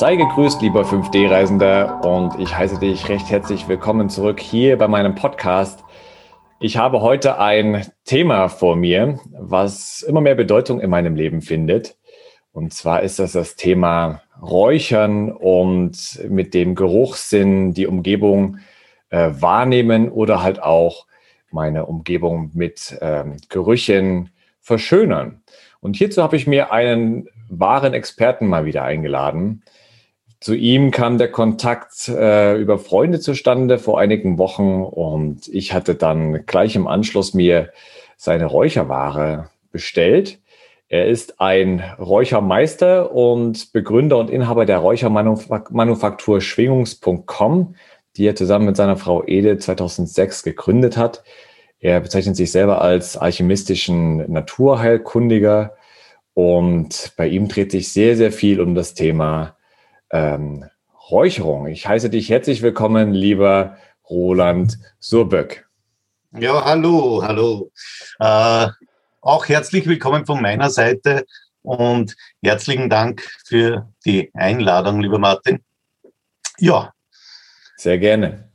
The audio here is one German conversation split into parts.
Sei gegrüßt, lieber 5D-Reisender, und ich heiße dich recht herzlich willkommen zurück hier bei meinem Podcast. Ich habe heute ein Thema vor mir, was immer mehr Bedeutung in meinem Leben findet. Und zwar ist das das Thema Räuchern und mit dem Geruchssinn die Umgebung äh, wahrnehmen oder halt auch meine Umgebung mit ähm, Gerüchen verschönern. Und hierzu habe ich mir einen wahren Experten mal wieder eingeladen. Zu ihm kam der Kontakt äh, über Freunde zustande vor einigen Wochen und ich hatte dann gleich im Anschluss mir seine Räucherware bestellt. Er ist ein Räuchermeister und Begründer und Inhaber der Räuchermanufaktur Schwingungs.com, die er zusammen mit seiner Frau Ede 2006 gegründet hat. Er bezeichnet sich selber als alchemistischen Naturheilkundiger und bei ihm dreht sich sehr, sehr viel um das Thema ähm, Räucherung. Ich heiße dich herzlich willkommen, lieber Roland Surböck. Ja, hallo, hallo. Äh, auch herzlich willkommen von meiner Seite und herzlichen Dank für die Einladung, lieber Martin. Ja. Sehr gerne.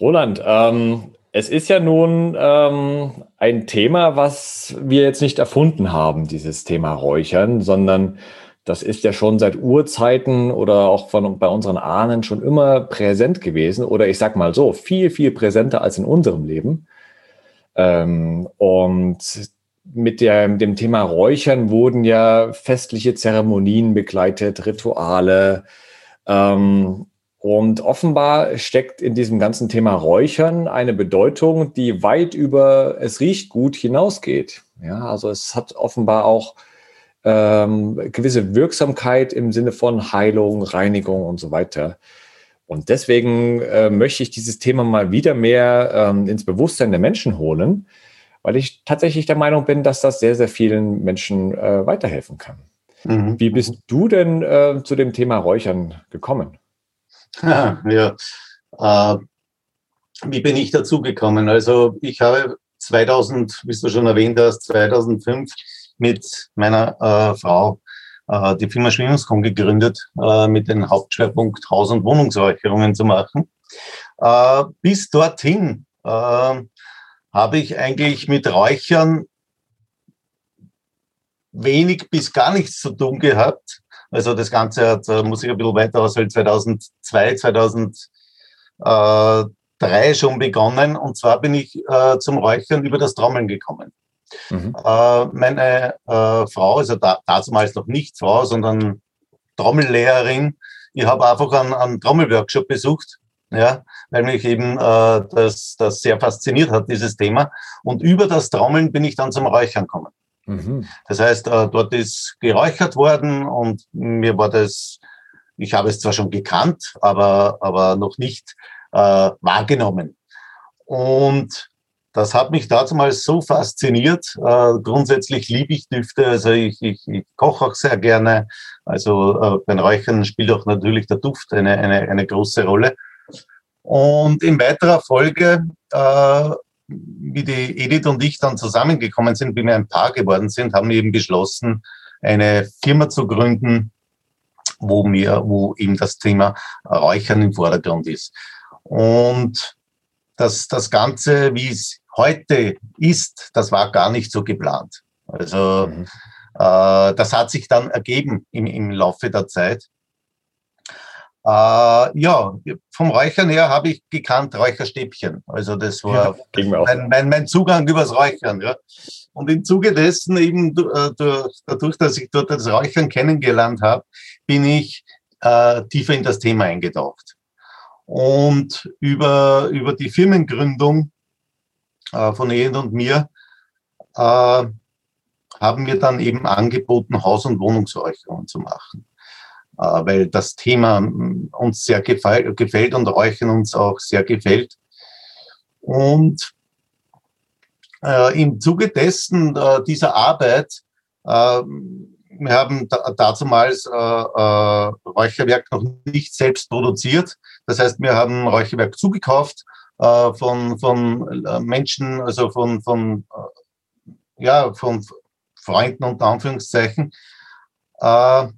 Roland, ähm, es ist ja nun ähm, ein Thema, was wir jetzt nicht erfunden haben, dieses Thema Räuchern, sondern das ist ja schon seit Urzeiten oder auch von, bei unseren Ahnen schon immer präsent gewesen oder ich sag mal so, viel, viel präsenter als in unserem Leben. Ähm, und mit der, dem Thema Räuchern wurden ja festliche Zeremonien begleitet, Rituale. Ähm, und offenbar steckt in diesem ganzen Thema Räuchern eine Bedeutung, die weit über es riecht gut hinausgeht. Ja, also es hat offenbar auch ähm, gewisse Wirksamkeit im Sinne von Heilung, Reinigung und so weiter. Und deswegen äh, möchte ich dieses Thema mal wieder mehr ähm, ins Bewusstsein der Menschen holen, weil ich tatsächlich der Meinung bin, dass das sehr, sehr vielen Menschen äh, weiterhelfen kann. Mhm. Wie bist du denn äh, zu dem Thema Räuchern gekommen? Ja, ja. Äh, wie bin ich dazu gekommen? Also ich habe 2000, wie du schon erwähnt hast, 2005 mit meiner äh, Frau äh, die Firma Schwingungskom gegründet, äh, mit dem Hauptschwerpunkt Haus- und Wohnungsräucherungen zu machen. Äh, bis dorthin äh, habe ich eigentlich mit Räuchern wenig bis gar nichts zu tun gehabt. Also das Ganze hat, äh, muss ich ein bisschen weiter ausholen, 2002, 2003 schon begonnen. Und zwar bin ich äh, zum Räuchern über das Trommeln gekommen. Mhm. Äh, meine äh, Frau, also da, damals noch nicht Frau, sondern Trommellehrerin, ich habe einfach einen, einen Trommelworkshop besucht, ja, weil mich eben äh, das, das sehr fasziniert hat, dieses Thema. Und über das Trommeln bin ich dann zum Räuchern gekommen. Mhm. Das heißt, äh, dort ist geräuchert worden und mir war das, ich habe es zwar schon gekannt, aber, aber noch nicht äh, wahrgenommen. Und das hat mich damals so fasziniert. Äh, grundsätzlich liebe ich Düfte, also ich, ich, ich koche auch sehr gerne. Also äh, beim Räuchern spielt auch natürlich der Duft eine, eine, eine große Rolle. Und in weiterer Folge, äh, wie die Edith und ich dann zusammengekommen sind, wie wir ein Paar geworden sind, haben wir eben beschlossen, eine Firma zu gründen, wo mir, wo eben das Thema Räuchern im Vordergrund ist. Und das, das Ganze, wie es heute ist, das war gar nicht so geplant. Also mhm. äh, das hat sich dann ergeben im, im Laufe der Zeit. Äh, ja, vom Räuchern her habe ich gekannt Räucherstäbchen. Also das war ja, mein, mein, mein, Zugang übers Räuchern. Ja. Und im Zuge dessen eben äh, dadurch, dass ich dort das Räuchern kennengelernt habe, bin ich äh, tiefer in das Thema eingetaucht. Und über, über die Firmengründung von Ehen und mir, äh, haben wir dann eben angeboten, Haus- und Wohnungsräucherungen zu machen. äh, weil das Thema mm, uns sehr gefällt und Räuchern uns auch sehr gefällt. Und äh, im Zuge dessen äh, dieser Arbeit, äh, wir haben da, dazumals äh, äh, Räucherwerk noch nicht selbst produziert. Das heißt, wir haben Räucherwerk zugekauft äh, von, von äh, Menschen, also von, von, äh, ja, von Freunden unter Anführungszeichen, äh,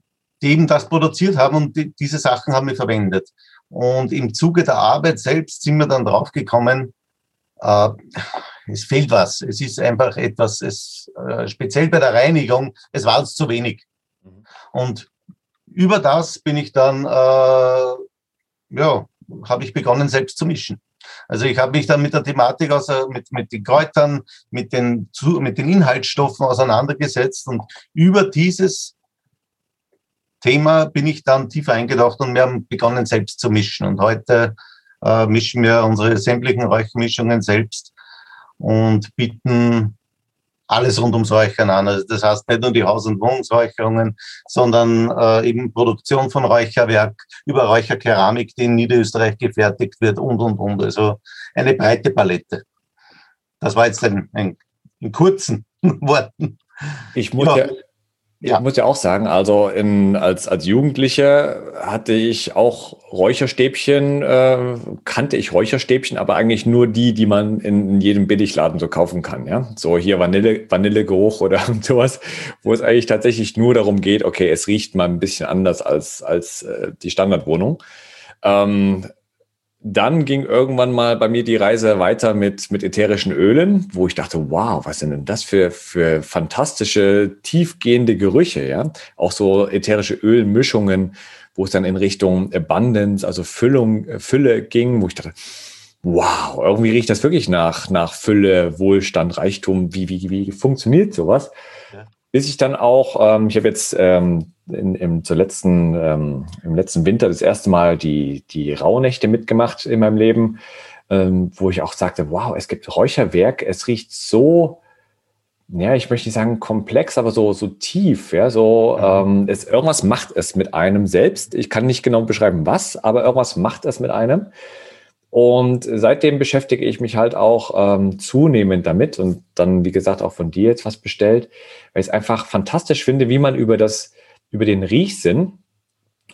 die eben das produziert haben und die, diese Sachen haben wir verwendet. Und im Zuge der Arbeit selbst sind wir dann draufgekommen, äh, es fehlt was. Es ist einfach etwas, es, äh, speziell bei der Reinigung, es war uns zu wenig. Mhm. Und über das bin ich dann, äh, ja, habe ich begonnen, selbst zu mischen. Also ich habe mich dann mit der Thematik, also mit, mit den Kräutern, mit den, mit den Inhaltsstoffen auseinandergesetzt und über dieses Thema bin ich dann tiefer eingedacht und wir haben begonnen, selbst zu mischen. Und heute äh, mischen wir unsere sämtlichen Räuchermischungen selbst und bieten alles rund ums Räuchern an. Also das heißt nicht nur die Haus- und Wohnungsräucherungen, sondern äh, eben Produktion von Räucherwerk über Räucherkeramik, die in Niederösterreich gefertigt wird und, und, und. Also eine breite Palette. Das war jetzt ein, ein in kurzen Worten. Ich muss ja, ja ja. Ich muss ja auch sagen, also in, als, als Jugendlicher hatte ich auch Räucherstäbchen, äh, kannte ich Räucherstäbchen, aber eigentlich nur die, die man in, in jedem Billigladen so kaufen kann. Ja? So hier Vanille, Vanillegeruch oder sowas, wo es eigentlich tatsächlich nur darum geht, okay, es riecht mal ein bisschen anders als, als äh, die Standardwohnung. Ähm, dann ging irgendwann mal bei mir die Reise weiter mit, mit ätherischen Ölen, wo ich dachte, wow, was sind denn das für, für fantastische, tiefgehende Gerüche, ja? Auch so ätherische Ölmischungen, wo es dann in Richtung Abundance, also Füllung, Fülle ging, wo ich dachte, wow, irgendwie riecht das wirklich nach, nach Fülle, Wohlstand, Reichtum. Wie, wie, wie funktioniert sowas? Bis ich dann auch, ähm, ich habe jetzt ähm, in, im, zur letzten, ähm, im letzten Winter das erste Mal die, die Rauhnächte mitgemacht in meinem Leben, ähm, wo ich auch sagte, wow, es gibt Räucherwerk, es riecht so, ja, ich möchte nicht sagen komplex, aber so, so tief, ja, so, ähm, es, irgendwas macht es mit einem selbst. Ich kann nicht genau beschreiben, was, aber irgendwas macht es mit einem. Und seitdem beschäftige ich mich halt auch ähm, zunehmend damit und dann, wie gesagt, auch von dir jetzt was bestellt, weil ich es einfach fantastisch finde, wie man über das, über den Riechsinn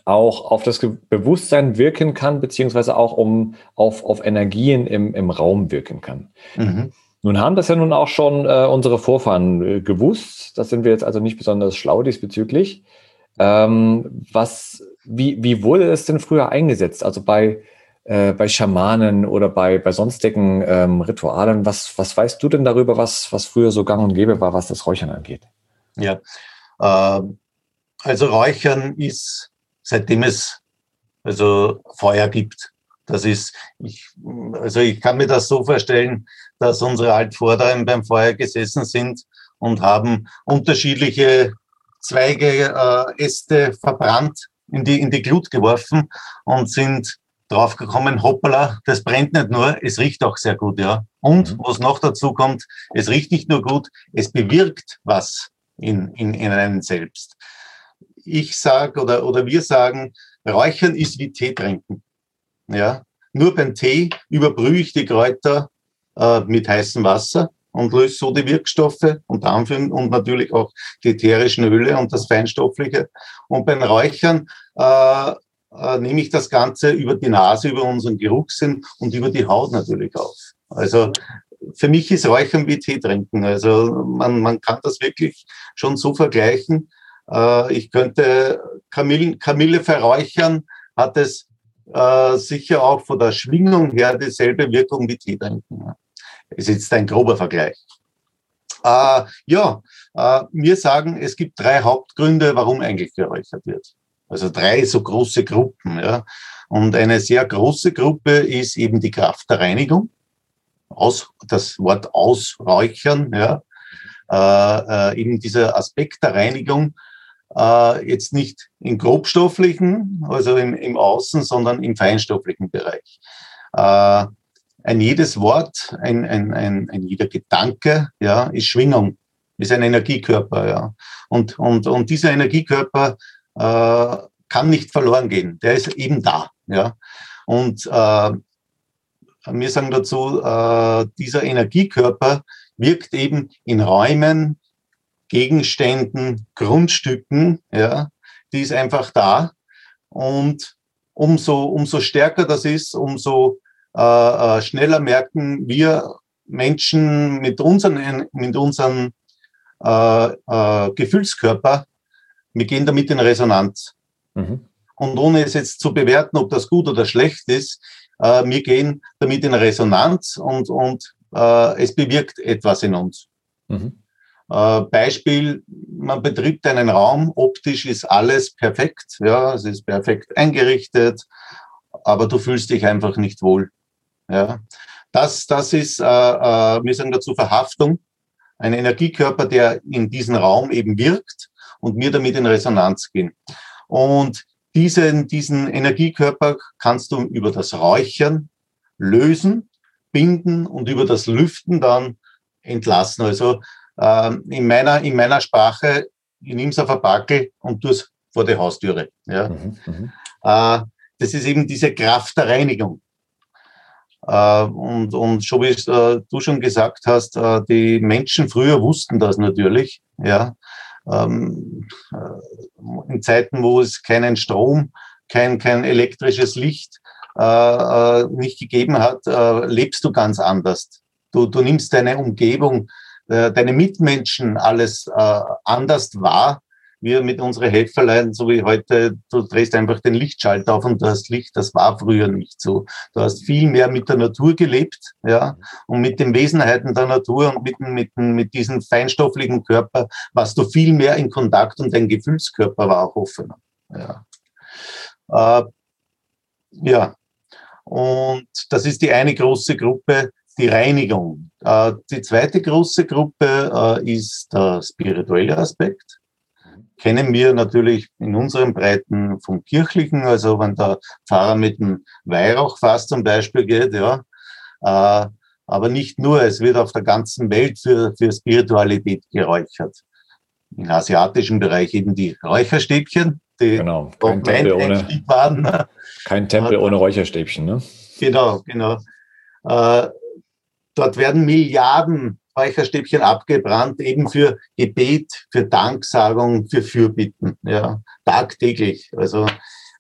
auch auf das Bewusstsein wirken kann, beziehungsweise auch um auf, auf Energien im, im Raum wirken kann. Mhm. Nun haben das ja nun auch schon äh, unsere Vorfahren äh, gewusst. Das sind wir jetzt also nicht besonders schlau diesbezüglich. Ähm, was, wie, wie wurde es denn früher eingesetzt? Also bei, äh, bei Schamanen oder bei, bei sonstigen ähm, Ritualen. Was, was weißt du denn darüber, was, was früher so gang und gäbe war, was das Räuchern angeht? Ja, äh, also Räuchern ist, seitdem es also Feuer gibt. Das ist, ich, also ich kann mir das so vorstellen, dass unsere Altvorderen beim Feuer gesessen sind und haben unterschiedliche Zweige, äh, Äste verbrannt, in die, in die Glut geworfen und sind draufgekommen, hoppala, das brennt nicht nur, es riecht auch sehr gut, ja. Und mhm. was noch dazu kommt, es riecht nicht nur gut, es bewirkt was in, in, in einem selbst ich sage oder, oder wir sagen, Räuchern ist wie Tee trinken. Ja? Nur beim Tee überbrühe ich die Kräuter äh, mit heißem Wasser und löse so die Wirkstoffe und Anführung und natürlich auch die ätherischen Öle und das Feinstoffliche. Und beim Räuchern äh, äh, nehme ich das Ganze über die Nase, über unseren Geruchssinn und über die Haut natürlich auf. Also für mich ist Räuchern wie Tee trinken. Also man, man kann das wirklich schon so vergleichen. Äh, ich könnte Kamillen, Kamille verräuchern, hat es äh, sicher auch von der Schwingung her dieselbe Wirkung wie Tee trinken. Ist jetzt ein grober Vergleich. Äh, ja, äh, wir sagen, es gibt drei Hauptgründe, warum eigentlich geräuchert wird. Also drei so große Gruppen. Ja. Und eine sehr große Gruppe ist eben die Kraft der Reinigung. Aus, das Wort ausräuchern, ja. Äh, äh, eben dieser Aspekt der Reinigung äh, jetzt nicht im grobstofflichen, also im, im Außen, sondern im feinstofflichen Bereich. Äh, ein jedes Wort, ein, ein, ein, ein jeder Gedanke, ja, ist Schwingung, ist ein Energiekörper, ja. Und, und, und dieser Energiekörper äh, kann nicht verloren gehen. Der ist eben da. Ja. Und äh, wir sagen dazu, äh, dieser Energiekörper wirkt eben in Räumen, Gegenständen, Grundstücken, ja, die ist einfach da. Und umso, umso stärker das ist, umso äh, äh schneller merken wir Menschen mit unseren, mit unseren äh, äh, Gefühlskörper, wir gehen damit in Resonanz. Mhm. Und ohne es jetzt zu bewerten, ob das gut oder schlecht ist, äh, wir gehen damit in Resonanz und, und äh, es bewirkt etwas in uns. Mhm. Äh, Beispiel, man betritt einen Raum, optisch ist alles perfekt, ja, es ist perfekt eingerichtet, aber du fühlst dich einfach nicht wohl. Ja. Das, das ist, äh, äh, wir sagen dazu Verhaftung, ein Energiekörper, der in diesen Raum eben wirkt und wir damit in Resonanz gehen. Und diesen, diesen Energiekörper kannst du über das Räuchern lösen, binden und über das Lüften dann entlassen. Also äh, in, meiner, in meiner Sprache, ich nehme es auf ein Backel und tue es vor die Haustüre. Ja. Mhm, mhm, äh, das ist eben diese Kraft der Reinigung. Äh, und, und schon wie äh, du schon gesagt hast, äh, die Menschen früher wussten das natürlich. Ja ähm, äh, in Zeiten, wo es keinen Strom, kein, kein elektrisches Licht äh, äh, nicht gegeben hat, äh, lebst du ganz anders. Du, du nimmst deine Umgebung, äh, deine Mitmenschen alles äh, anders wahr wir mit unseren Helferlein, so wie heute, du drehst einfach den Lichtschalter auf und das Licht, das war früher nicht so. Du hast viel mehr mit der Natur gelebt, ja, und mit den Wesenheiten der Natur und mit, mit, mit diesem feinstofflichen Körper warst du viel mehr in Kontakt und dein Gefühlskörper war auch offener. Ja. Äh, ja. Und das ist die eine große Gruppe, die Reinigung. Äh, die zweite große Gruppe äh, ist der spirituelle Aspekt kennen wir natürlich in unseren Breiten vom Kirchlichen, also wenn der Pfarrer mit dem Weihrauchfass zum Beispiel geht, ja. Äh, aber nicht nur, es wird auf der ganzen Welt für, für Spiritualität geräuchert. Im asiatischen Bereich eben die Räucherstäbchen, die genau. kein Tempel, ohne, waren. kein Tempel ohne Räucherstäbchen. Ne? Genau, genau. Äh, dort werden Milliarden Räucherstäbchen abgebrannt, eben für Gebet, für Danksagung, für Fürbitten, ja, tagtäglich. Also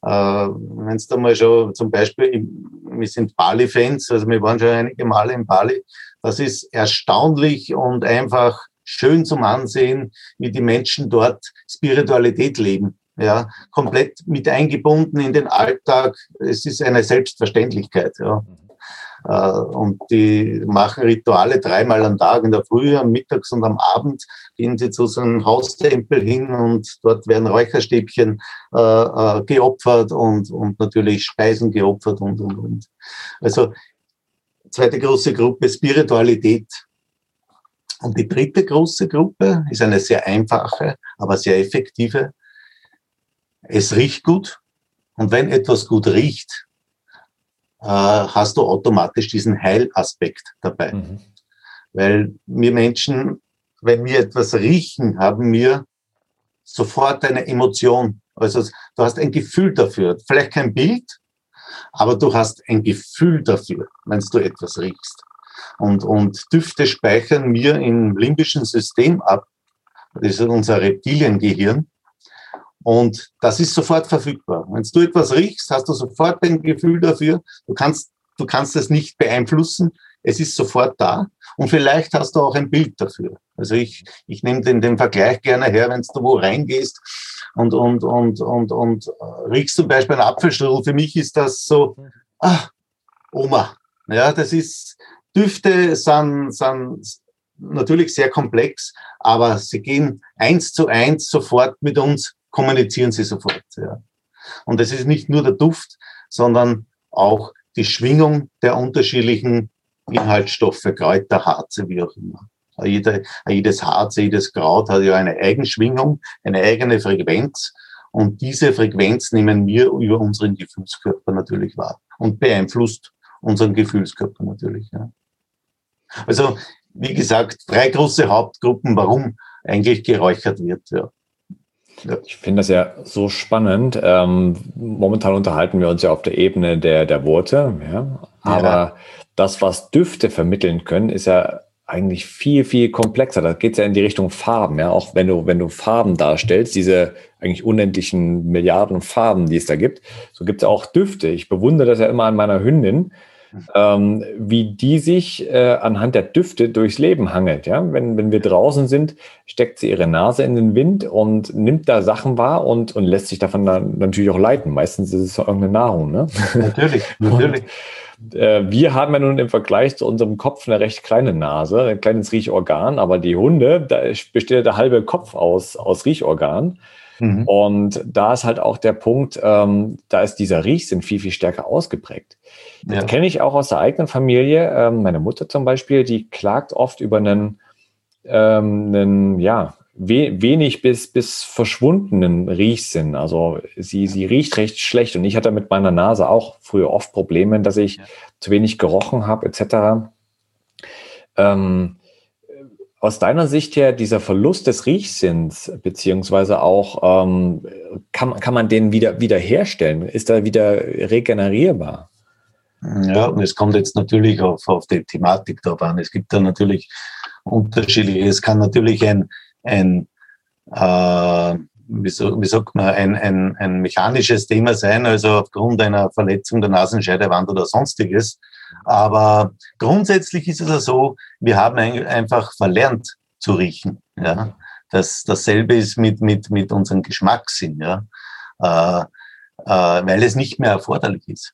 äh, wenn es da mal schon zum Beispiel, wir sind Bali-Fans, also wir waren schon einige Male in Bali, das ist erstaunlich und einfach schön zum Ansehen, wie die Menschen dort Spiritualität leben. Ja, komplett mit eingebunden in den Alltag. Es ist eine Selbstverständlichkeit. Ja. Äh, und die machen Rituale dreimal am Tag, in der Früh, am Mittags und am Abend gehen sie zu so einem Haustempel hin und dort werden Räucherstäbchen äh, äh, geopfert und, und natürlich Speisen geopfert und, und, und. Also zweite große Gruppe Spiritualität. Und die dritte große Gruppe ist eine sehr einfache, aber sehr effektive. Es riecht gut. Und wenn etwas gut riecht, hast du automatisch diesen Heilaspekt dabei. Mhm. Weil wir Menschen, wenn wir etwas riechen, haben wir sofort eine Emotion. Also du hast ein Gefühl dafür. Vielleicht kein Bild, aber du hast ein Gefühl dafür, wenn du etwas riechst. Und, und Düfte speichern wir im limbischen System ab. Das ist unser Reptiliengehirn. Und das ist sofort verfügbar. Wenn du etwas riechst, hast du sofort ein Gefühl dafür. Du kannst, du kannst es nicht beeinflussen. Es ist sofort da. Und vielleicht hast du auch ein Bild dafür. Also ich, ich nehme den, den Vergleich gerne her, wenn du wo reingehst und, und, und, und, und äh, riechst zum Beispiel einen Apfelstrudel. Für mich ist das so, ah, Oma. Ja, das ist, Düfte sind, sind natürlich sehr komplex, aber sie gehen eins zu eins sofort mit uns kommunizieren sie sofort. Ja. Und es ist nicht nur der Duft, sondern auch die Schwingung der unterschiedlichen Inhaltsstoffe, Kräuter, Harze, wie auch immer. Jede, jedes Harz, jedes Kraut hat ja eine Eigenschwingung, eine eigene Frequenz. Und diese Frequenz nehmen wir über unseren Gefühlskörper natürlich wahr und beeinflusst unseren Gefühlskörper natürlich. Ja. Also, wie gesagt, drei große Hauptgruppen, warum eigentlich geräuchert wird. Ja. Ich finde das ja so spannend. Ähm, momentan unterhalten wir uns ja auf der Ebene der, der Worte, ja. Aber ja. das, was Düfte vermitteln können, ist ja eigentlich viel, viel komplexer. Da geht es ja in die Richtung Farben, ja. Auch wenn du, wenn du Farben darstellst, diese eigentlich unendlichen Milliarden Farben, die es da gibt, so gibt es auch Düfte. Ich bewundere das ja immer an meiner Hündin, ähm, wie die sich äh, anhand der Düfte durchs Leben hangelt. Ja? Wenn, wenn wir draußen sind, steckt sie ihre Nase in den Wind und nimmt da Sachen wahr und, und lässt sich davon dann natürlich auch leiten. Meistens ist es irgendeine Nahrung. Ne? Natürlich, natürlich. Und, äh, wir haben ja nun im Vergleich zu unserem Kopf eine recht kleine Nase, ein kleines Riechorgan, aber die Hunde, da besteht der halbe Kopf aus, aus Riechorgan. Mhm. Und da ist halt auch der Punkt, ähm, da ist dieser Riechsinn viel, viel stärker ausgeprägt. Das ja. kenne ich auch aus der eigenen Familie. Ähm, meine Mutter zum Beispiel, die klagt oft über einen, ähm, einen ja, we wenig bis, bis verschwundenen Riechsinn. Also sie, sie riecht recht schlecht. Und ich hatte mit meiner Nase auch früher oft Probleme, dass ich ja. zu wenig gerochen habe, etc. Ähm, aus deiner Sicht her, dieser Verlust des Riechsinns, beziehungsweise auch, ähm, kann, kann man den wieder, wieder herstellen? Ist er wieder regenerierbar? Ja, und es kommt jetzt natürlich auf, auf die Thematik darauf an. Es gibt da natürlich unterschiedliche, es kann natürlich ein, ein äh, wie sagt man, ein, ein, ein mechanisches Thema sein, also aufgrund einer Verletzung der Nasenscheidewand oder sonstiges. Aber grundsätzlich ist es ja so, wir haben einfach verlernt zu riechen. Ja? Das, dasselbe ist mit, mit, mit unserem Geschmackssinn, ja? Äh, äh, weil es nicht mehr erforderlich ist.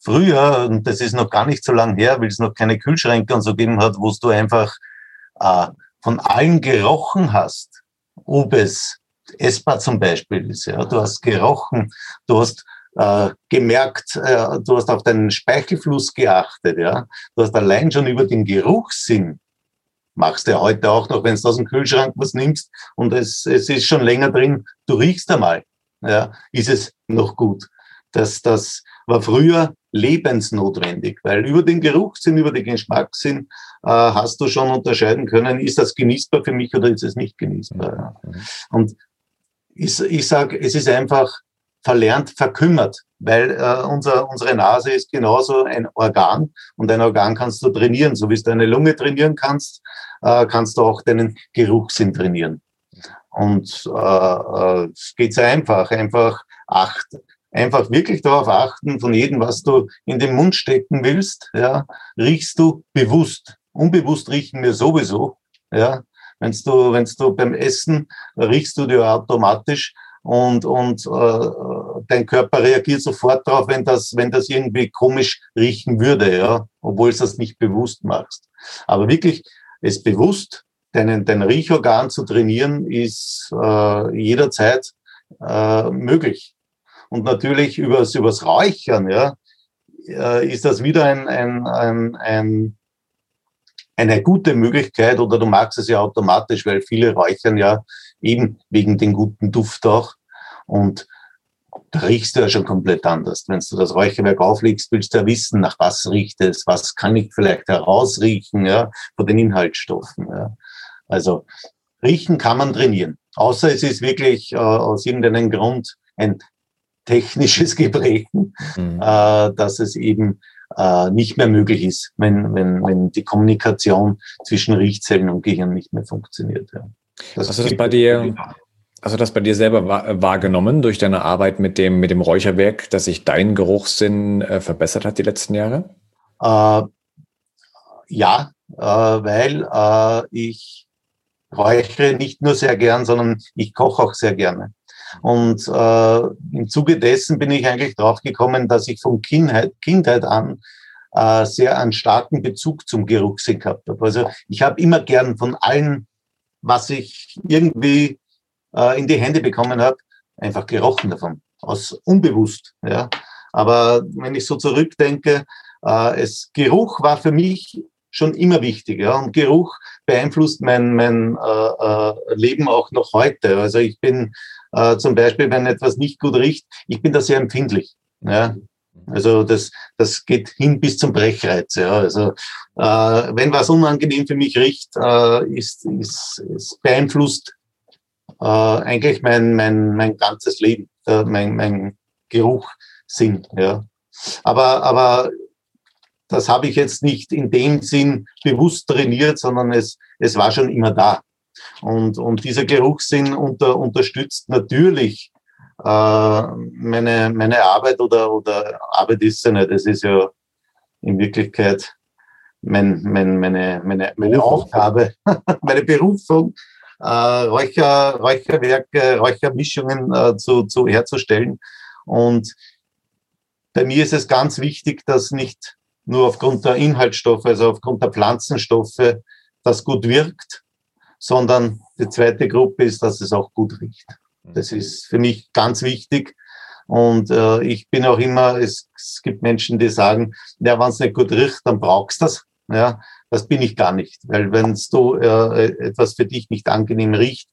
Früher, und das ist noch gar nicht so lange her, weil es noch keine Kühlschränke und so gegeben hat, wo du einfach äh, von allen gerochen hast, ob es essbar zum Beispiel ist. Ja? Du hast gerochen, du hast äh, gemerkt, äh, du hast auf deinen Speichelfluss geachtet, ja. Du hast allein schon über den Geruchssinn machst du ja heute auch noch, wenn du aus dem Kühlschrank was nimmst und es, es ist schon länger drin, du riechst einmal, ja, ist es noch gut. Das, das war früher lebensnotwendig, weil über den Geruchssinn, über den Geschmackssinn äh, hast du schon unterscheiden können, ist das genießbar für mich oder ist es nicht genießbar. Mhm. Und ich, ich sage, es ist einfach verlernt, verkümmert, weil äh, unser, unsere Nase ist genauso ein Organ und ein Organ kannst du trainieren. So wie du deine Lunge trainieren kannst, äh, kannst du auch deinen Geruchssinn trainieren. Und äh, äh, es geht sehr einfach, einfach acht, einfach wirklich darauf achten, von jedem, was du in den Mund stecken willst, ja, riechst du bewusst. Unbewusst riechen wir sowieso, ja. Wenn du, wenn's du beim Essen riechst du dir automatisch, und, und äh, dein Körper reagiert sofort darauf, wenn das, wenn das irgendwie komisch riechen würde, ja, obwohl es das nicht bewusst machst. Aber wirklich es bewusst, deinen, dein Riechorgan zu trainieren, ist äh, jederzeit äh, möglich. Und natürlich übers, übers Räuchern, ja, äh, ist das wieder ein, ein, ein, ein eine gute Möglichkeit oder du magst es ja automatisch, weil viele räuchern ja eben wegen den guten Duft auch. Und da riechst du ja schon komplett anders. Wenn du das Räucherwerk auflegst, willst du ja wissen, nach was riecht es, was kann ich vielleicht herausriechen, ja, von den Inhaltsstoffen. Ja. Also riechen kann man trainieren. Außer es ist wirklich äh, aus irgendeinem Grund ein technisches Gebrechen, mhm. äh, dass es eben äh, nicht mehr möglich ist, wenn, wenn, wenn die Kommunikation zwischen Riechzellen und Gehirn nicht mehr funktioniert. Ja. Das du das bei dir, Hast du das bei dir selber wahrgenommen durch deine Arbeit mit dem, mit dem Räucherwerk, dass sich dein Geruchssinn äh, verbessert hat die letzten Jahre? Äh, ja, äh, weil äh, ich räuchere nicht nur sehr gern, sondern ich koche auch sehr gerne. Und äh, im Zuge dessen bin ich eigentlich drauf gekommen, dass ich von Kindheit, Kindheit an äh, sehr einen starken Bezug zum Geruchssinn gehabt habe. Also ich habe immer gern von allem, was ich irgendwie äh, in die Hände bekommen habe, einfach gerochen davon, aus unbewusst. Ja. Aber wenn ich so zurückdenke, äh, es Geruch war für mich schon immer wichtig. Ja. Und Geruch beeinflusst mein, mein äh, äh, Leben auch noch heute. Also ich bin äh, zum Beispiel, wenn etwas nicht gut riecht, ich bin da sehr empfindlich. Ja. Also das, das geht hin bis zum Brechreiz. Ja. Also äh, wenn was unangenehm für mich riecht, äh, ist, ist, ist beeinflusst äh, eigentlich mein, mein, mein ganzes Leben, äh, mein, mein Geruch sind. Ja. Aber, aber das habe ich jetzt nicht in dem Sinn bewusst trainiert, sondern es, es war schon immer da. Und, und dieser Geruchssinn unter, unterstützt natürlich äh, meine, meine Arbeit oder, oder Arbeit ist ja nicht. Es ist ja in Wirklichkeit mein, mein, meine, meine, meine Aufgabe, meine Berufung, äh, Räucher, Räucherwerke, Räuchermischungen äh, zu, zu herzustellen. Und bei mir ist es ganz wichtig, dass nicht nur aufgrund der Inhaltsstoffe, also aufgrund der Pflanzenstoffe, das gut wirkt, sondern die zweite Gruppe ist, dass es auch gut riecht. Das ist für mich ganz wichtig. Und äh, ich bin auch immer, es, es gibt Menschen, die sagen, ja, wenn es nicht gut riecht, dann brauchst du das. Ja, das bin ich gar nicht. Weil wenn du äh, etwas für dich nicht angenehm riecht,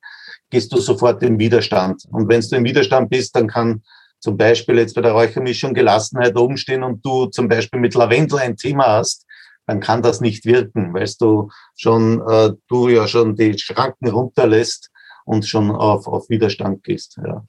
gehst du sofort im Widerstand. Und wenn du im Widerstand bist, dann kann zum Beispiel jetzt bei der Räuchermischung Gelassenheit oben stehen und du zum Beispiel mit Lavendel ein Thema hast, dann kann das nicht wirken, weil du schon, äh, du ja schon die Schranken runterlässt und schon auf, auf Widerstand gehst. Ja.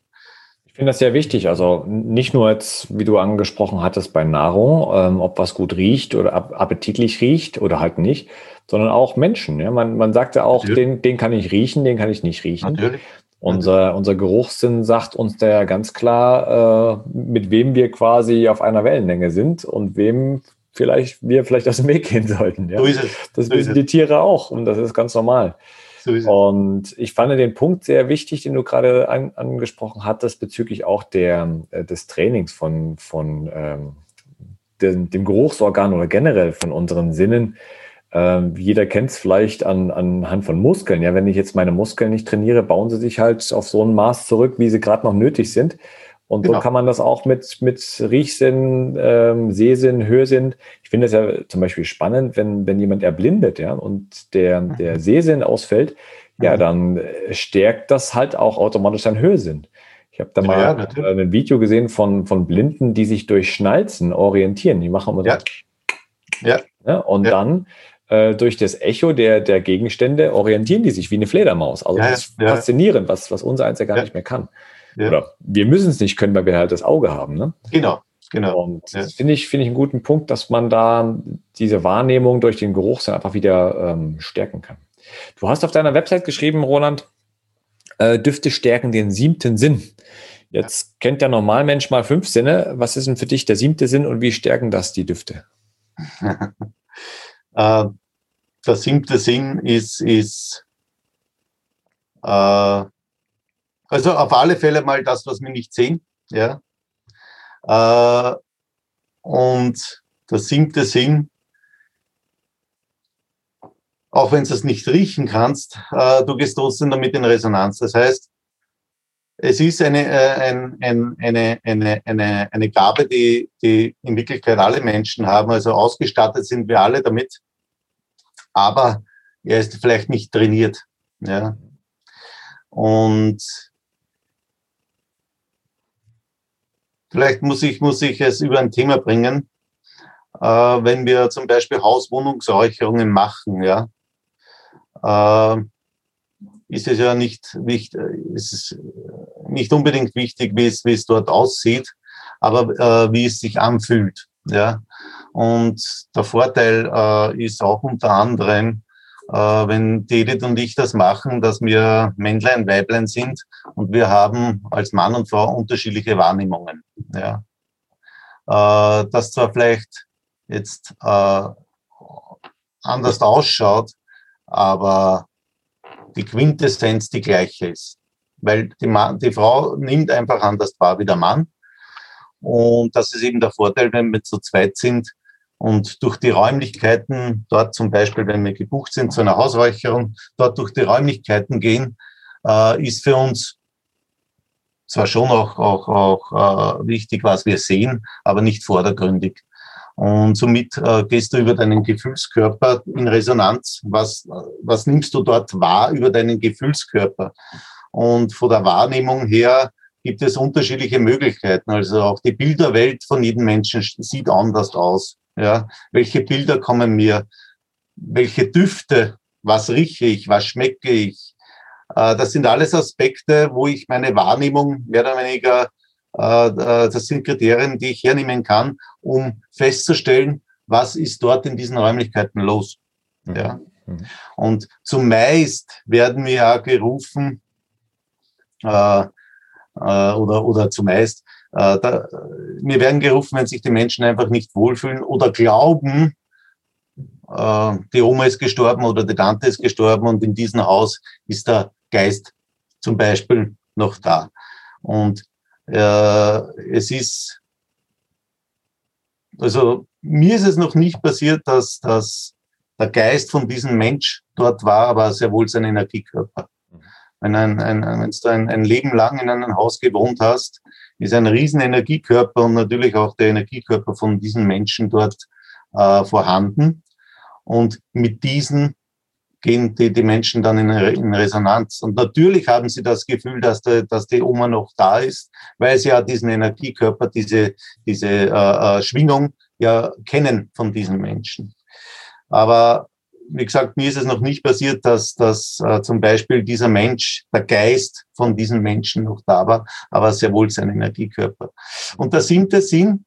Ich finde das sehr wichtig. Also nicht nur jetzt, wie du angesprochen hattest, bei Nahrung, ähm, ob was gut riecht oder appetitlich riecht oder halt nicht, sondern auch Menschen. Ja? Man, man sagt ja auch, den, den kann ich riechen, den kann ich nicht riechen. Natürlich. Unser, unser Geruchssinn sagt uns da ja ganz klar, äh, mit wem wir quasi auf einer Wellenlänge sind und wem vielleicht wir vielleicht aus dem Weg gehen sollten. Ja? So ist es. Das so wissen die Tiere auch und das ist ganz normal. So ist es. Und ich fand den Punkt sehr wichtig, den du gerade an, angesprochen hattest, bezüglich auch der, äh, des Trainings von, von ähm, dem, dem Geruchsorgan oder generell von unseren Sinnen. Ähm, jeder kennt es vielleicht an, anhand von Muskeln. Ja, wenn ich jetzt meine Muskeln nicht trainiere, bauen sie sich halt auf so ein Maß zurück, wie sie gerade noch nötig sind. Und genau. so kann man das auch mit, mit Riechsinn, ähm, Sehsinn, Hörsinn. Ich finde es ja zum Beispiel spannend, wenn, wenn jemand erblindet, ja, und der, mhm. der Sehsinn ausfällt, ja, mhm. dann äh, stärkt das halt auch automatisch sein Hörsinn. Ich habe da mal ja, ein Video gesehen von, von Blinden, die sich durch Schnalzen orientieren. Die machen immer so. Ja. ja. und dann äh, durch das Echo der, der Gegenstände orientieren die sich wie eine Fledermaus. Also das ist faszinierend, was, was unser eins ja gar nicht mehr kann. Ja. Oder wir müssen es nicht können, weil wir halt das Auge haben. Ne? Genau, genau. Und ja. das finde ich, finde ich einen guten Punkt, dass man da diese Wahrnehmung durch den Geruchssinn einfach wieder ähm, stärken kann. Du hast auf deiner Website geschrieben, Roland, äh, Düfte stärken den siebten Sinn. Jetzt ja. kennt der Normalmensch mal fünf Sinne. Was ist denn für dich der siebte Sinn und wie stärken das die Düfte? äh, der siebte Sinn ist, ist äh, also auf alle Fälle mal das, was wir nicht sehen. Ja. Äh, und der siebte Sinn, auch wenn du es nicht riechen kannst, äh, du gehst trotzdem damit in Resonanz. Das heißt, es ist eine, äh, ein, ein, eine, eine, eine, eine Gabe, die, die in Wirklichkeit alle Menschen haben. Also ausgestattet sind wir alle damit. Aber er ist vielleicht nicht trainiert. Ja. Und Vielleicht muss ich, muss ich es über ein Thema bringen, äh, wenn wir zum Beispiel Hauswohnungsräucherungen machen, ja, äh, ist es ja nicht, nicht, ist es nicht unbedingt wichtig, wie es, wie es dort aussieht, aber äh, wie es sich anfühlt. Ja. Und der Vorteil äh, ist auch unter anderem, äh, wenn Edith und ich das machen, dass wir Männlein, Weiblein sind und wir haben als Mann und Frau unterschiedliche Wahrnehmungen. Ja. Äh, das zwar vielleicht jetzt äh, anders ausschaut, aber die Quintessenz die gleiche ist. Weil die, Mann, die Frau nimmt einfach anders wahr wie der Mann. Und das ist eben der Vorteil, wenn wir zu zweit sind, und durch die Räumlichkeiten, dort zum Beispiel, wenn wir gebucht sind zu einer Hausräucherung, dort durch die Räumlichkeiten gehen, äh, ist für uns zwar schon auch, auch, auch äh, wichtig, was wir sehen, aber nicht vordergründig. Und somit äh, gehst du über deinen Gefühlskörper in Resonanz. Was, was nimmst du dort wahr über deinen Gefühlskörper? Und von der Wahrnehmung her gibt es unterschiedliche Möglichkeiten. Also auch die Bilderwelt von jedem Menschen sieht anders aus. Ja, welche Bilder kommen mir? Welche Düfte? Was rieche ich? Was schmecke ich? Äh, das sind alles Aspekte, wo ich meine Wahrnehmung mehr oder weniger, äh, äh, das sind Kriterien, die ich hernehmen kann, um festzustellen, was ist dort in diesen Räumlichkeiten los. Mhm. Ja. Mhm. Und zumeist werden wir ja gerufen, äh, äh, oder, oder zumeist, äh, da, wir werden gerufen, wenn sich die Menschen einfach nicht wohlfühlen oder glauben, äh, die Oma ist gestorben oder die Tante ist gestorben und in diesem Haus ist der Geist zum Beispiel noch da. Und äh, es ist, also mir ist es noch nicht passiert, dass, dass der Geist von diesem Mensch dort war, aber sehr wohl sein Energiekörper. Wenn, ein, ein, wenn du ein, ein Leben lang in einem Haus gewohnt hast, ist ein riesen Energiekörper und natürlich auch der Energiekörper von diesen Menschen dort äh, vorhanden. Und mit diesen gehen die, die Menschen dann in, in, Resonanz. Und natürlich haben sie das Gefühl, dass, der, dass die Oma noch da ist, weil sie ja diesen Energiekörper, diese, diese äh, äh, Schwingung ja kennen von diesen Menschen. Aber wie gesagt, mir ist es noch nicht passiert, dass, dass äh, zum Beispiel dieser Mensch, der Geist von diesem Menschen noch da war, aber sehr wohl sein Energiekörper. Und der siebte Sinn,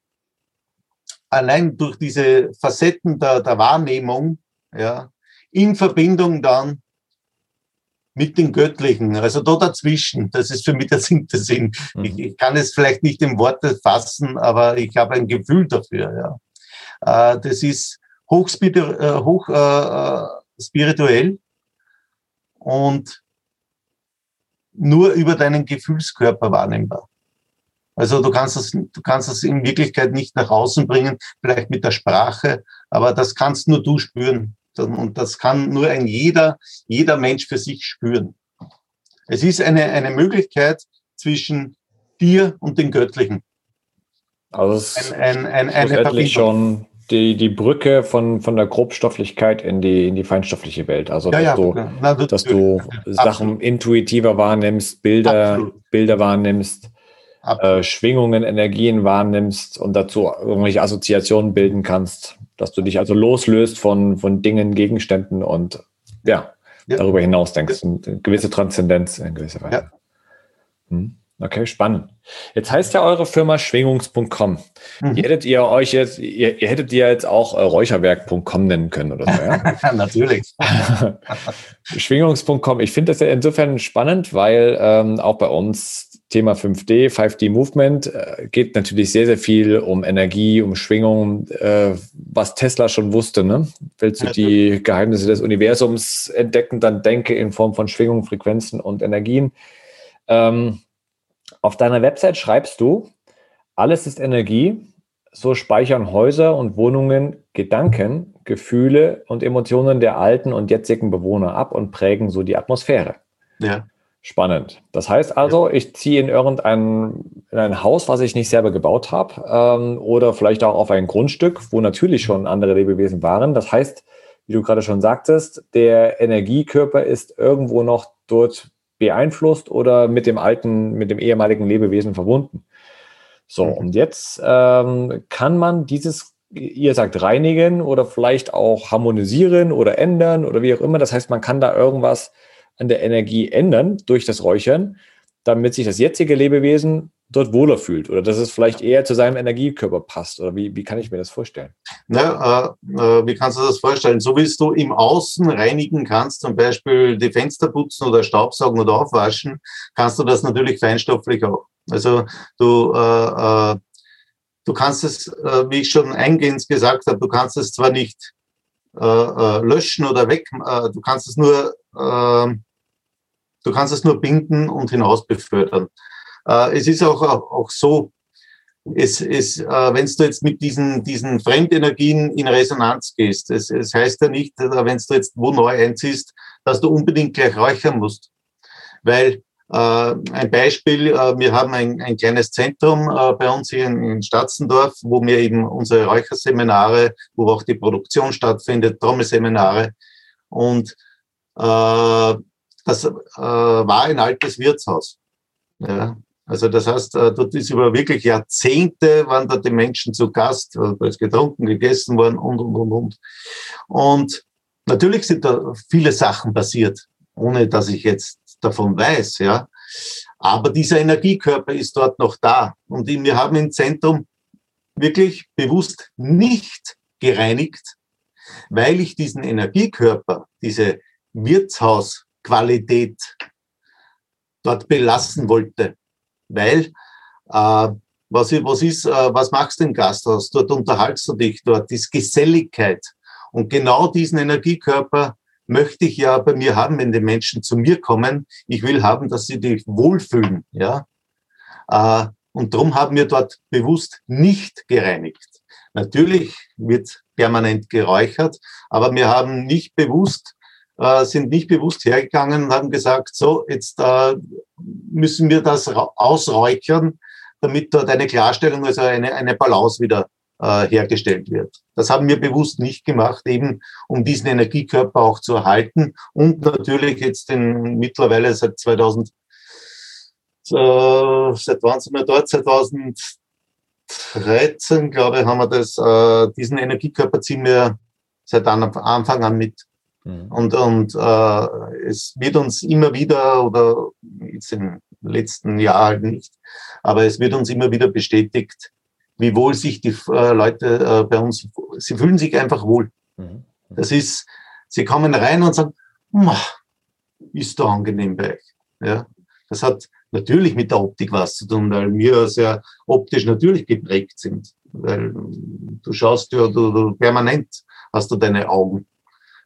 allein durch diese Facetten der, der Wahrnehmung, ja, in Verbindung dann mit den Göttlichen, also da dazwischen, das ist für mich der siebte Sinn. Mhm. Ich, ich, kann es vielleicht nicht in Worte fassen, aber ich habe ein Gefühl dafür. Ja. Äh, das ist hoch, äh, hoch äh, äh, spirituell und nur über deinen Gefühlskörper wahrnehmbar. Also du kannst das, du kannst das in Wirklichkeit nicht nach außen bringen, vielleicht mit der Sprache, aber das kannst nur du spüren. Und das kann nur ein jeder, jeder Mensch für sich spüren. Es ist eine, eine Möglichkeit zwischen dir und dem Göttlichen. Also es ein, ein, ein, eine schon die, die Brücke von, von der Grobstofflichkeit in die, in die feinstoffliche Welt. Also, ja, dass, ja, du, Na, das dass du Sachen intuitiver wahrnimmst, Bilder, Absolut. Bilder wahrnimmst, äh, Schwingungen, Energien wahrnimmst und dazu irgendwelche Assoziationen bilden kannst, dass du dich also loslöst von, von Dingen, Gegenständen und ja, ja. darüber hinaus denkst. Eine gewisse Transzendenz in gewisser Weise. Hm. Okay, spannend. Jetzt heißt ja eure Firma schwingungs.com. Mhm. Ihr hättet ihr euch jetzt, ihr, ihr hättet ihr jetzt auch äh, räucherwerk.com nennen können oder so, ja? Natürlich. schwingungs.com. Ich finde das ja insofern spannend, weil ähm, auch bei uns Thema 5D, 5D Movement äh, geht natürlich sehr, sehr viel um Energie, um Schwingung, äh, was Tesla schon wusste. Ne? Willst du die Geheimnisse des Universums entdecken, dann denke in Form von Schwingungen, Frequenzen und Energien. Ähm, auf deiner Website schreibst du, alles ist Energie, so speichern Häuser und Wohnungen Gedanken, Gefühle und Emotionen der alten und jetzigen Bewohner ab und prägen so die Atmosphäre. Ja. Spannend. Das heißt also, ich ziehe in irgendein in ein Haus, was ich nicht selber gebaut habe, ähm, oder vielleicht auch auf ein Grundstück, wo natürlich schon andere Lebewesen waren. Das heißt, wie du gerade schon sagtest, der Energiekörper ist irgendwo noch dort beeinflusst oder mit dem alten, mit dem ehemaligen Lebewesen verbunden. So, mhm. und jetzt ähm, kann man dieses, ihr sagt reinigen oder vielleicht auch harmonisieren oder ändern oder wie auch immer. Das heißt, man kann da irgendwas an der Energie ändern durch das Räuchern, damit sich das jetzige Lebewesen dort wohler fühlt oder dass es vielleicht eher zu seinem Energiekörper passt? Oder wie, wie kann ich mir das vorstellen? Na, äh, äh, wie kannst du das vorstellen? So wie du im Außen reinigen kannst, zum Beispiel die Fenster putzen oder Staubsaugen oder aufwaschen, kannst du das natürlich feinstofflich auch. Also du, äh, äh, du kannst es, äh, wie ich schon eingehend gesagt habe, du kannst es zwar nicht äh, löschen oder weg, du kannst es nur du kannst es nur binden und hinaus befördern. Äh, es ist auch, auch, auch so, es, es, äh, wenn du jetzt mit diesen, diesen Fremdenergien in Resonanz gehst, es, es heißt ja nicht, äh, wenn du jetzt wo neu einziehst, dass du unbedingt gleich räuchern musst. Weil äh, ein Beispiel, äh, wir haben ein, ein kleines Zentrum äh, bei uns hier in, in Statzendorf, wo wir eben unsere Räucherseminare, wo auch die Produktion stattfindet, Trommelseminare. Und äh, das äh, war ein altes Wirtshaus. Ja, also das heißt, äh, dort ist über wirklich Jahrzehnte waren da die Menschen zu Gast, da ist getrunken, gegessen worden und, und, und, und. Und natürlich sind da viele Sachen passiert, ohne dass ich jetzt davon weiß, ja. Aber dieser Energiekörper ist dort noch da. Und wir haben im Zentrum wirklich bewusst nicht gereinigt, weil ich diesen Energiekörper, diese Wirtshausqualität dort belassen wollte. Weil, äh, was, was ist, äh, was machst du im Gasthaus? Dort unterhaltst du dich, dort ist Geselligkeit. Und genau diesen Energiekörper möchte ich ja bei mir haben, wenn die Menschen zu mir kommen. Ich will haben, dass sie sich wohlfühlen, ja. Äh, und darum haben wir dort bewusst nicht gereinigt. Natürlich wird permanent geräuchert, aber wir haben nicht bewusst, äh, sind nicht bewusst hergegangen und haben gesagt, so, jetzt äh, müssen wir das ausräuchern, damit dort eine Klarstellung, also eine, eine Balance wieder äh, hergestellt wird. Das haben wir bewusst nicht gemacht, eben um diesen Energiekörper auch zu erhalten und natürlich jetzt in, mittlerweile seit 2000, äh, seit wann sind wir dort? 2013, glaube ich, haben wir das, äh, diesen Energiekörper ziehen wir seit Anfang an mit. Mhm. Und, und äh, es wird uns immer wieder, oder jetzt im letzten Jahr halt nicht, aber es wird uns immer wieder bestätigt, wie wohl sich die äh, Leute äh, bei uns, sie fühlen sich einfach wohl. Mhm. Das ist, sie kommen rein und sagen, ist da angenehm bei euch. Ja, das hat natürlich mit der Optik was zu tun, weil wir sehr optisch natürlich geprägt sind. Weil du schaust ja, du, du permanent hast du deine Augen.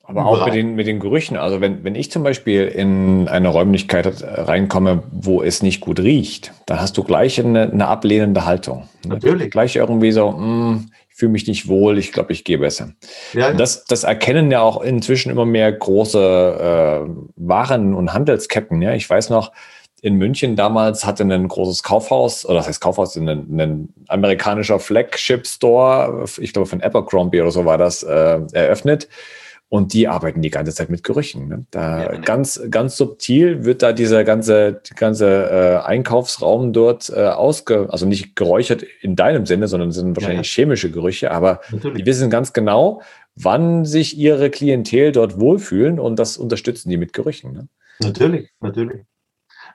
Aber auch mit den, mit den Gerüchen. Also wenn, wenn ich zum Beispiel in eine Räumlichkeit reinkomme, wo es nicht gut riecht, dann hast du gleich eine, eine ablehnende Haltung. Natürlich. Gleich irgendwie so, mh, hm, ich fühle mich nicht wohl, ich glaube, ich gehe besser. Ja. Das, das erkennen ja auch inzwischen immer mehr große äh, Waren- und Handelsketten. Ja? Ich weiß noch, in München damals hatte ein großes Kaufhaus, oder das heißt Kaufhaus, ein, ein amerikanischer Flagship-Store, ich glaube von Abercrombie oder so war das, äh, eröffnet. Und die arbeiten die ganze Zeit mit Gerüchen. Ne? Da ja. ganz, ganz subtil wird da dieser ganze, die ganze äh, Einkaufsraum dort äh, ausge, also nicht geräuchert in deinem Sinne, sondern sind wahrscheinlich ja. chemische Gerüche, aber Natürlich. die wissen ganz genau, wann sich ihre Klientel dort wohlfühlen und das unterstützen die mit Gerüchen. Ne? Natürlich, natürlich.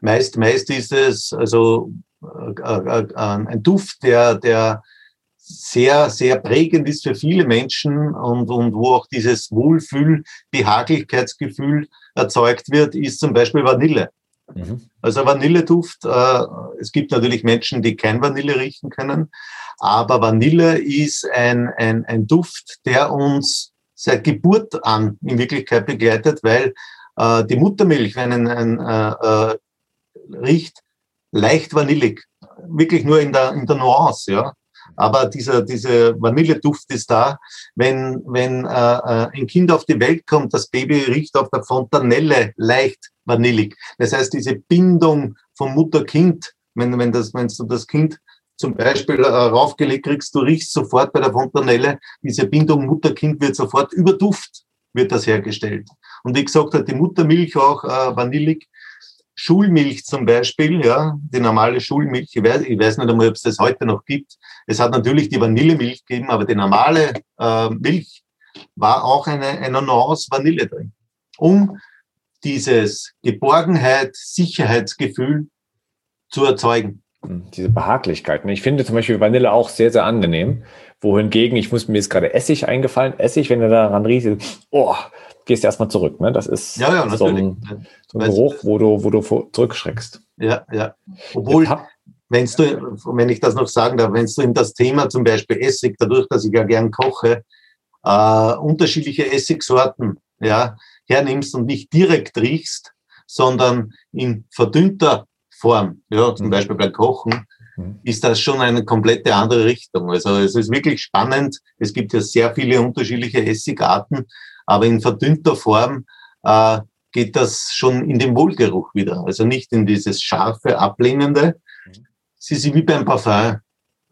Meist, meist ist es also äh, äh, äh ein Duft, der, der sehr, sehr prägend ist für viele Menschen und, und wo auch dieses Wohlfühl, Behaglichkeitsgefühl erzeugt wird, ist zum Beispiel Vanille. Mhm. Also Vanilleduft, äh, es gibt natürlich Menschen, die kein Vanille riechen können, aber Vanille ist ein, ein, ein Duft, der uns seit Geburt an in Wirklichkeit begleitet, weil äh, die Muttermilch, wenn ein, ein äh, äh, riecht, leicht vanillig, wirklich nur in der, in der Nuance, ja aber dieser, dieser Vanilleduft ist da. Wenn, wenn äh, äh, ein Kind auf die Welt kommt, das Baby riecht auf der Fontanelle leicht vanillig. Das heißt, diese Bindung vom Mutter-Kind, wenn, wenn, das, wenn du das Kind zum Beispiel äh, raufgelegt kriegst, du riechst sofort bei der Fontanelle, diese Bindung Mutter-Kind wird sofort über Duft wird das hergestellt. Und wie gesagt hat die Muttermilch auch äh, vanillig, Schulmilch zum Beispiel, ja, die normale Schulmilch, ich weiß, ich weiß nicht einmal, ob es das heute noch gibt. Es hat natürlich die Vanillemilch gegeben, aber die normale äh, Milch war auch eine, eine Nuance Vanille drin, um dieses Geborgenheit, Sicherheitsgefühl zu erzeugen. Hm, diese Behaglichkeit. Ich finde zum Beispiel Vanille auch sehr, sehr angenehm. Wohingegen, ich muss mir jetzt gerade Essig eingefallen. Essig, wenn du daran riechst, oh, gehst du erstmal zurück. Ne? Das ist ja, ja, so ein, so ein Geruch, wo du, wo du zurückschreckst. Ja, ja. Obwohl, wenn du, wenn ich das noch sagen darf, wenn du in das Thema zum Beispiel Essig, dadurch, dass ich ja gern koche, äh, unterschiedliche Essigsorten ja, hernimmst und nicht direkt riechst, sondern in verdünnter Form, ja, zum mhm. Beispiel beim Kochen, mhm. ist das schon eine komplette andere Richtung. Also es ist wirklich spannend. Es gibt ja sehr viele unterschiedliche Essigarten aber in verdünnter Form äh, geht das schon in den Wohlgeruch wieder. Also nicht in dieses scharfe, ablehnende. Sie sind wie beim Parfum.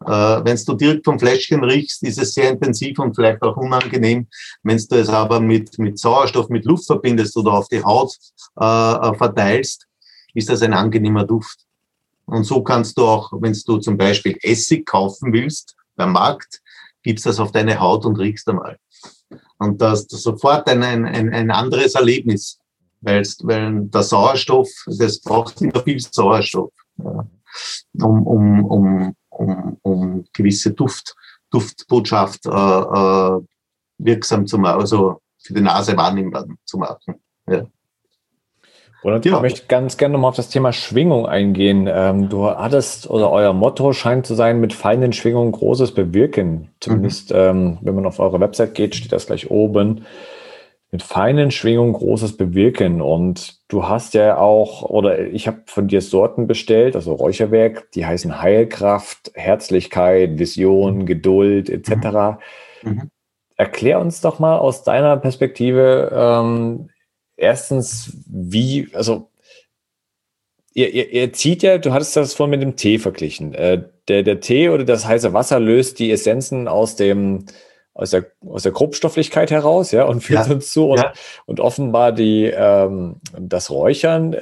Äh, Wenn du direkt vom Fläschchen riechst, ist es sehr intensiv und vielleicht auch unangenehm. Wenn du es aber mit, mit Sauerstoff, mit Luft verbindest oder auf die Haut äh, verteilst, ist das ein angenehmer Duft. Und so kannst du auch, wenn du zum Beispiel Essig kaufen willst beim Markt, gibst das auf deine Haut und riechst einmal. Und das ist sofort ein, ein, ein anderes Erlebnis. weil, weil der Sauerstoff, das braucht immer viel Sauerstoff, ja, um, um, um, um, um gewisse Duft, Duftbotschaft äh, äh, wirksam zu machen, also für die Nase wahrnehmbar zu machen. Ja. Und ja. ich möchte ganz gerne nochmal auf das Thema Schwingung eingehen. Ähm, du hattest, oder euer Motto scheint zu sein, mit feinen Schwingungen Großes bewirken. Zumindest, mhm. ähm, wenn man auf eure Website geht, steht das gleich oben. Mit feinen Schwingungen Großes bewirken. Und du hast ja auch, oder ich habe von dir Sorten bestellt, also Räucherwerk, die heißen Heilkraft, Herzlichkeit, Vision, Geduld etc. Mhm. mhm. Erklär uns doch mal aus deiner Perspektive, ähm, erstens, wie, also ihr, ihr, ihr zieht ja, du hattest das vorhin mit dem Tee verglichen. Äh, der, der Tee oder das heiße Wasser löst die Essenzen aus dem, aus der, aus der Grobstofflichkeit heraus, ja, und führt ja. uns zu. Und, ja. und offenbar die, ähm, das Räuchern äh,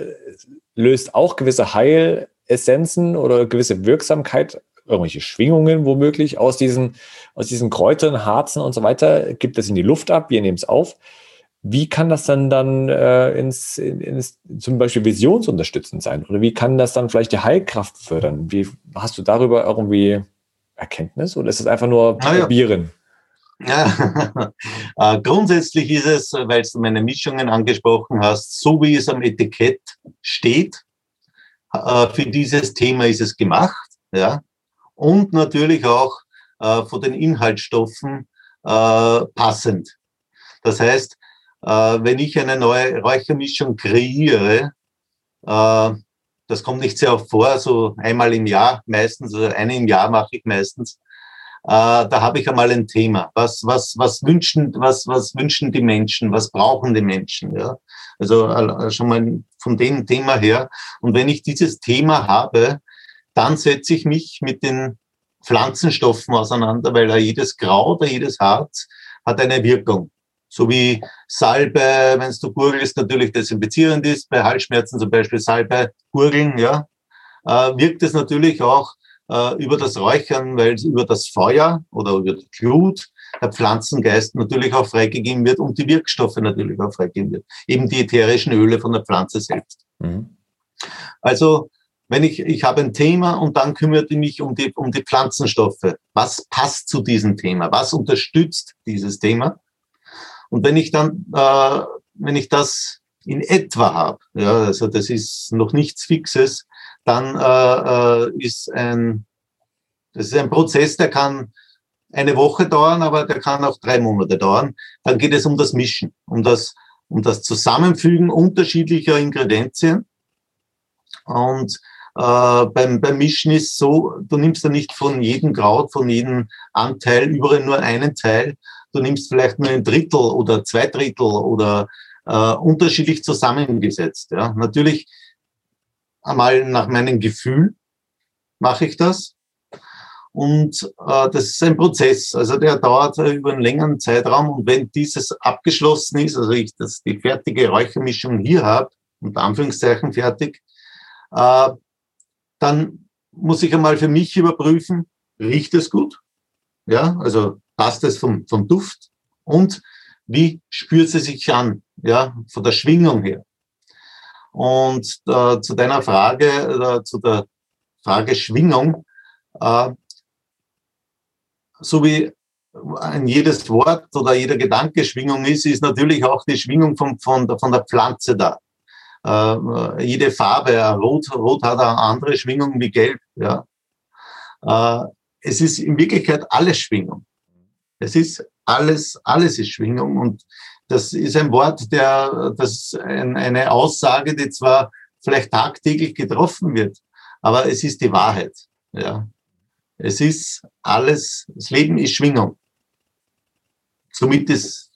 löst auch gewisse Heilessenzen oder gewisse Wirksamkeit, irgendwelche Schwingungen womöglich aus diesen, aus diesen Kräutern, Harzen und so weiter, gibt es in die Luft ab, wir nehmen es auf. Wie kann das dann dann äh, ins, ins, zum Beispiel visionsunterstützend sein? Oder wie kann das dann vielleicht die Heilkraft fördern? Wie hast du darüber irgendwie Erkenntnis oder ist es einfach nur ah, probieren? Ja. äh, grundsätzlich ist es, weil du meine Mischungen angesprochen hast, so wie es am Etikett steht, äh, für dieses Thema ist es gemacht, ja. Und natürlich auch äh, von den Inhaltsstoffen passend. Das heißt, wenn ich eine neue Räuchermischung kreiere, äh, das kommt nicht sehr oft vor, so einmal im Jahr meistens, also eine im Jahr mache ich meistens, äh, da habe ich einmal ein Thema. Was, was, was, wünschen, was, was wünschen die Menschen? Was brauchen die Menschen? Ja? Also äh, schon mal von dem Thema her. Und wenn ich dieses Thema habe, dann setze ich mich mit den Pflanzenstoffen auseinander, weil jedes Kraut, jedes Harz hat eine Wirkung so wie Salbe, wenn du gurgelst, natürlich desinfizierend ist, bei Halsschmerzen zum Beispiel Salbe, gurgeln, ja, äh, wirkt es natürlich auch äh, über das Räuchern, weil es über das Feuer oder über die Glut der Pflanzengeist natürlich auch freigegeben wird und die Wirkstoffe natürlich auch freigegeben wird. Eben die ätherischen Öle von der Pflanze selbst. Mhm. Also, wenn ich, ich habe ein Thema und dann kümmert ich mich um die, um die Pflanzenstoffe. Was passt zu diesem Thema? Was unterstützt dieses Thema? Und wenn ich dann, äh, wenn ich das in etwa habe, ja, also das ist noch nichts Fixes, dann äh, äh, ist ein, das ist ein Prozess, der kann eine Woche dauern, aber der kann auch drei Monate dauern. Dann geht es um das Mischen, um das, um das Zusammenfügen unterschiedlicher Ingredienzien. Und äh, beim, beim Mischen ist so, du nimmst ja nicht von jedem Kraut, von jedem Anteil überall nur einen Teil, du nimmst vielleicht nur ein Drittel oder zwei Drittel oder äh, unterschiedlich zusammengesetzt. Ja. Natürlich einmal nach meinem Gefühl mache ich das. Und äh, das ist ein Prozess, also der dauert über einen längeren Zeitraum. Und wenn dieses abgeschlossen ist, also ich das, die fertige Räuchermischung hier habe, unter Anführungszeichen fertig, äh, dann muss ich einmal für mich überprüfen, riecht es gut? Ja, also passt es vom, vom Duft und wie spürt sie sich an, ja, von der Schwingung her. Und äh, zu deiner Frage, äh, zu der Frage Schwingung, äh, so wie ein jedes Wort oder jeder Gedanke Schwingung ist, ist natürlich auch die Schwingung von, von, der, von der Pflanze da. Äh, jede Farbe, Rot, Rot hat eine andere Schwingung wie Gelb. Ja. Äh, es ist in Wirklichkeit alles Schwingung. Es ist alles, alles ist Schwingung und das ist ein Wort, der, das ist ein, eine Aussage, die zwar vielleicht tagtäglich getroffen wird, aber es ist die Wahrheit. Ja. Es ist alles, das Leben ist Schwingung. Somit ist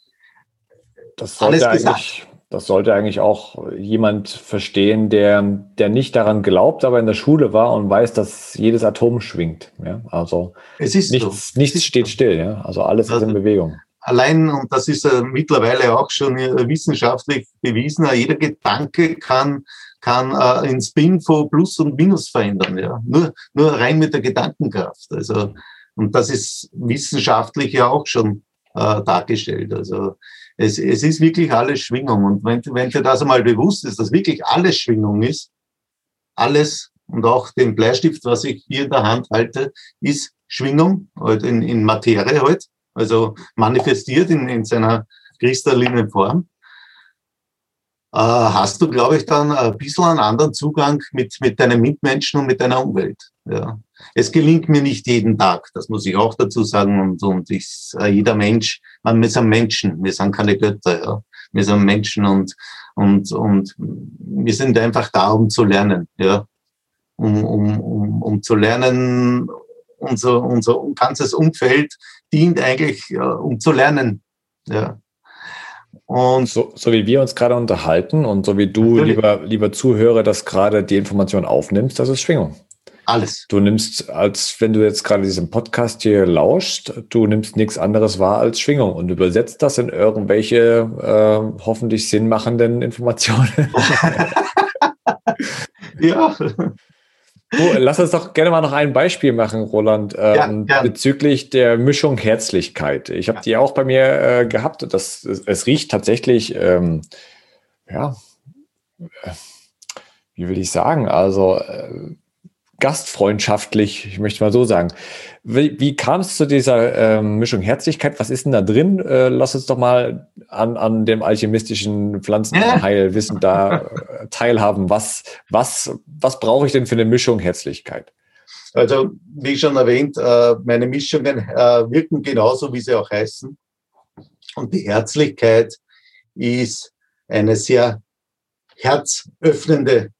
das alles gesagt. Das sollte eigentlich auch jemand verstehen, der, der nicht daran glaubt, aber in der Schule war und weiß, dass jedes Atom schwingt. Ja? Also es ist nichts, so. nichts steht still, ja? also alles also, ist in Bewegung. Allein, und das ist äh, mittlerweile auch schon wissenschaftlich bewiesen, jeder Gedanke kann, kann äh, in Spin von Plus und Minus verändern. Ja? Nur, nur rein mit der Gedankenkraft. Also, und das ist wissenschaftlich ja auch schon äh, dargestellt. Also Es, es ist wirklich alles Schwingung. Und wenn, wenn dir das einmal bewusst ist, dass wirklich alles Schwingung ist, alles und auch den Bleistift, was ich hier in der Hand halte, ist Schwingung, halt in, in Materie halt, also manifestiert in, in seiner kristallinen Form, äh, hast du, glaube ich, dann ein bisschen einen anderen Zugang mit, mit deinen Mitmenschen und mit deiner Umwelt. Ja. Es gelingt mir nicht jeden Tag, das muss ich auch dazu sagen. Und, und ich, äh, jeder Mensch, man, wir sind Menschen, wir sind keine Götter. Ja. Wir sind Menschen und, und, und wir sind einfach da, um zu lernen. Ja. Um, um, um, um zu lernen, unser, unser ganzes Umfeld dient eigentlich, ja, um zu lernen. Ja. Und so, so wie wir uns gerade unterhalten und so wie du, lieber, lieber Zuhörer, das gerade die Information aufnimmst, das ist Schwingung. Alles. Du nimmst, als wenn du jetzt gerade diesen Podcast hier lauscht, du nimmst nichts anderes wahr als Schwingung und übersetzt das in irgendwelche äh, hoffentlich sinnmachenden Informationen. ja. Oh, lass uns doch gerne mal noch ein Beispiel machen, Roland, ähm, ja, bezüglich der Mischung Herzlichkeit. Ich habe die auch bei mir äh, gehabt. Das, es, es riecht tatsächlich, ähm, ja, äh, wie will ich sagen, also äh, gastfreundschaftlich, ich möchte mal so sagen. Wie, wie kam es zu dieser ähm, Mischung Herzlichkeit? Was ist denn da drin? Äh, lass uns doch mal an, an dem alchemistischen Pflanzenheilwissen da äh, teilhaben. Was, was, was brauche ich denn für eine Mischung Herzlichkeit? Also, wie schon erwähnt, äh, meine Mischungen äh, wirken genauso, wie sie auch heißen. Und die Herzlichkeit ist eine sehr herzöffnende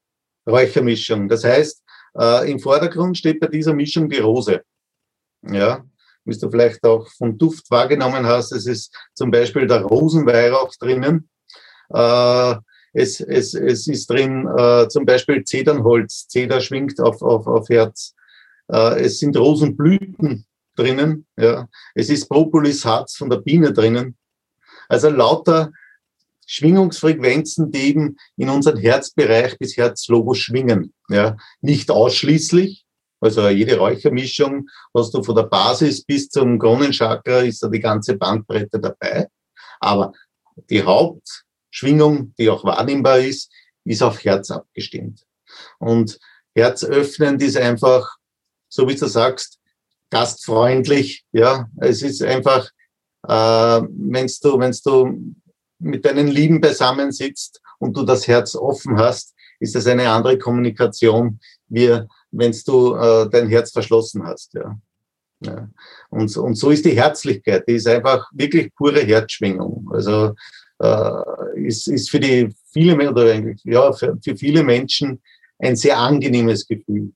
Räuchermischung. Das heißt, äh, Im Vordergrund steht bei dieser Mischung die Rose. Ja, wie du vielleicht auch vom Duft wahrgenommen hast, es ist zum Beispiel der Rosenweihrauch drinnen. Äh, es, es, es ist drin äh, zum Beispiel Zedernholz, Zeder schwingt auf, auf, auf Herz. Äh, es sind Rosenblüten drinnen. Ja. Es ist Propolisharz von der Biene drinnen. Also lauter Schwingungsfrequenzen, die eben in unseren Herzbereich bis Herzlogo schwingen. Ja, nicht ausschließlich. Also jede Räuchermischung hast du von der Basis bis zum Kronenchakra ist da die ganze Bandbreite dabei. Aber die Hauptschwingung, die auch wahrnehmbar ist, ist auf Herz abgestimmt. Und herzöffnend ist einfach, so wie du sagst, gastfreundlich. Ja, es ist einfach, äh, wenn's du, wenn's du mit deinen Lieben beisammensitzt und du das Herz offen hast, ist das eine andere Kommunikation, wie wenn du äh, dein Herz verschlossen hast. Ja. ja. Und, und so ist die Herzlichkeit, die ist einfach wirklich pure Herzschwingung. Also äh, ist, ist für die viele oder ja für, für viele Menschen ein sehr angenehmes Gefühl,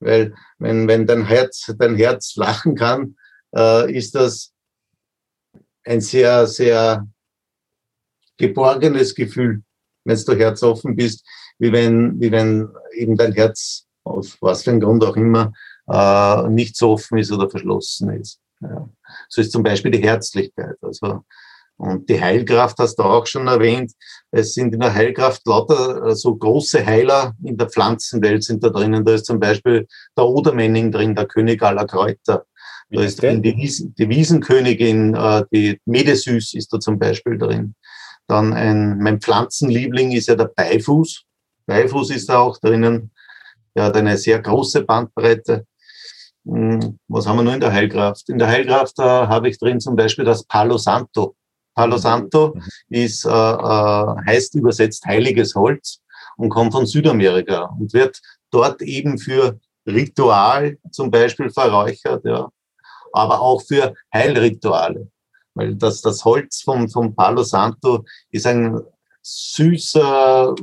weil wenn wenn dein Herz dein Herz lachen kann, äh, ist das ein sehr sehr geborgenes Gefühl, wenn du herzoffen bist, wie wenn, wie wenn eben dein Herz, aus was für einem Grund auch immer, äh, nicht so offen ist oder verschlossen ist. Ja. So ist zum Beispiel die Herzlichkeit. Also, und die Heilkraft hast du auch schon erwähnt. Es sind in der Heilkraft lauter äh, so große Heiler in der Pflanzenwelt sind da drinnen. Da ist zum Beispiel der Odermenning drin, der König aller Kräuter. Da ist drin die, Wiesen, die Wiesenkönigin, äh, die Medesüß ist da zum Beispiel drin. Dann ein, mein Pflanzenliebling ist ja der Beifuß. Beifuß ist da auch drinnen. Der hat eine sehr große Bandbreite. Hm, was haben wir nur in der Heilkraft? In der Heilkraft äh, habe ich drin zum Beispiel das Palo Santo. Palo Santo mhm. ist, äh, äh, heißt übersetzt heiliges Holz und kommt von Südamerika und wird dort eben für Ritual zum Beispiel verräuchert, ja, aber auch für Heilrituale. Weil das, das Holz vom, vom Palo Santo ist ein süßer,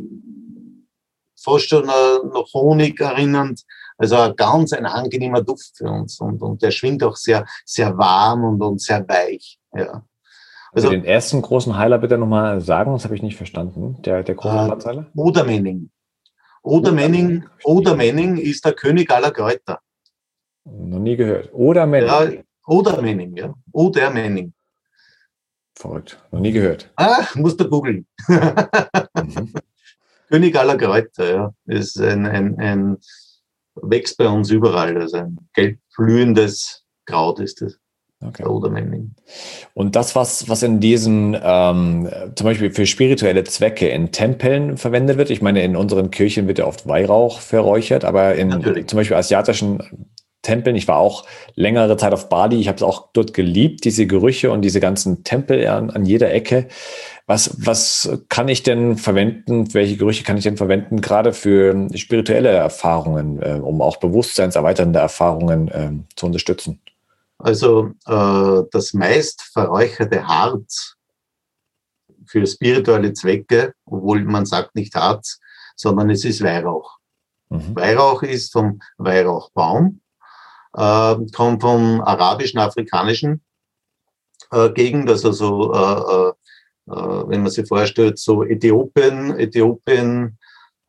fast schon noch Honig erinnernd, also ein ganz ein angenehmer Duft für uns und, und der schwingt auch sehr, sehr warm und, und sehr weich. Ja. Also, den ersten großen Heiler bitte nochmal sagen, das habe ich nicht verstanden, der, der große äh, Platzheiler? Odermenning. Odermenning, Odermenning ist der König aller Kräuter. Noch nie gehört. Odermenning. Ja, Odermenning, ja. Odermenning. Verrückt. Noch nie gehört. Ah, musst du googeln. mhm. König aller Kräuter, ja. Ist ein, ein, ein, wächst bei uns überall. Also ein gelb blühendes Kraut ist das. Okay. Und das, was, was in diesen, ähm, zum Beispiel für spirituelle Zwecke in Tempeln verwendet wird, ich meine, in unseren Kirchen wird ja oft Weihrauch verräuchert, aber in Natürlich. zum Beispiel asiatischen Tempeln, ich war auch längere Zeit auf Bali, ich habe es auch dort geliebt, diese Gerüche und diese ganzen Tempel an, an jeder Ecke. Was, was kann ich denn verwenden, welche Gerüche kann ich denn verwenden, gerade für spirituelle Erfahrungen, äh, um auch bewusstseinserweiternde Erfahrungen äh, zu unterstützen? Also äh, das meist verräucherte Harz für spirituelle Zwecke, obwohl man sagt nicht Harz, sondern es ist Weihrauch. Mhm. Weihrauch ist vom Weihrauchbaum, äh, kommt vom arabischen, afrikanischen äh, Gegend, also so, äh, äh, äh wenn man sich vorstellt, so Äthiopien, Äthiopien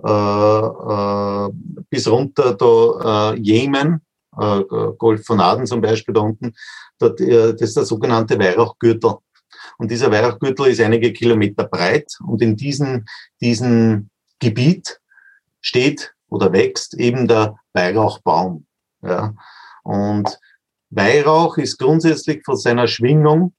äh, äh, bis runter da äh, Jemen, äh, Golf von Aden zum Beispiel da unten, äh, das ist der sogenannte Weihrauchgürtel. Und dieser Weihrauchgürtel ist einige Kilometer breit und in diesem, diesem Gebiet steht oder wächst eben der Weihrauchbaum. Ja. Und Weihrauch ist grundsätzlich von seiner Schwingung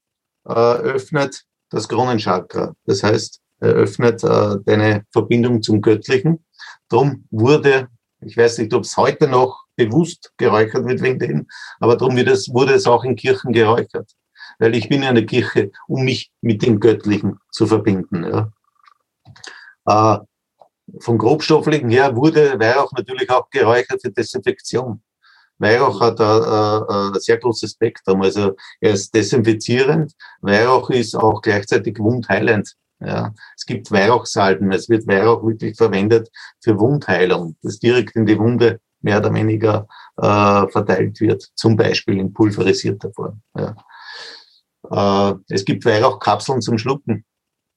äh, öffnet das Kronenchakra. Das heißt, er öffnet äh, deine Verbindung zum Göttlichen. Darum wurde, ich weiß nicht, ob es heute noch bewusst geräuchert wird wegen dem, aber wird es, wurde es auch in Kirchen geräuchert. Weil ich bin in der Kirche, um mich mit dem Göttlichen zu verbinden. Ja. Äh, vom Grobstofflichen her wurde Weihrauch natürlich auch geräuchert für Desinfektion. Weihrauch hat ein, ein sehr großes Spektrum. Also er ist desinfizierend. Weihrauch ist auch gleichzeitig wundheilend. Ja, es gibt Weihrauchsalben. Es wird Weihrauch wirklich verwendet für Wundheilung, das direkt in die Wunde mehr oder weniger äh, verteilt wird, zum Beispiel in pulverisierter Form. Ja. Äh, es gibt Weihrauchkapseln zum Schlucken.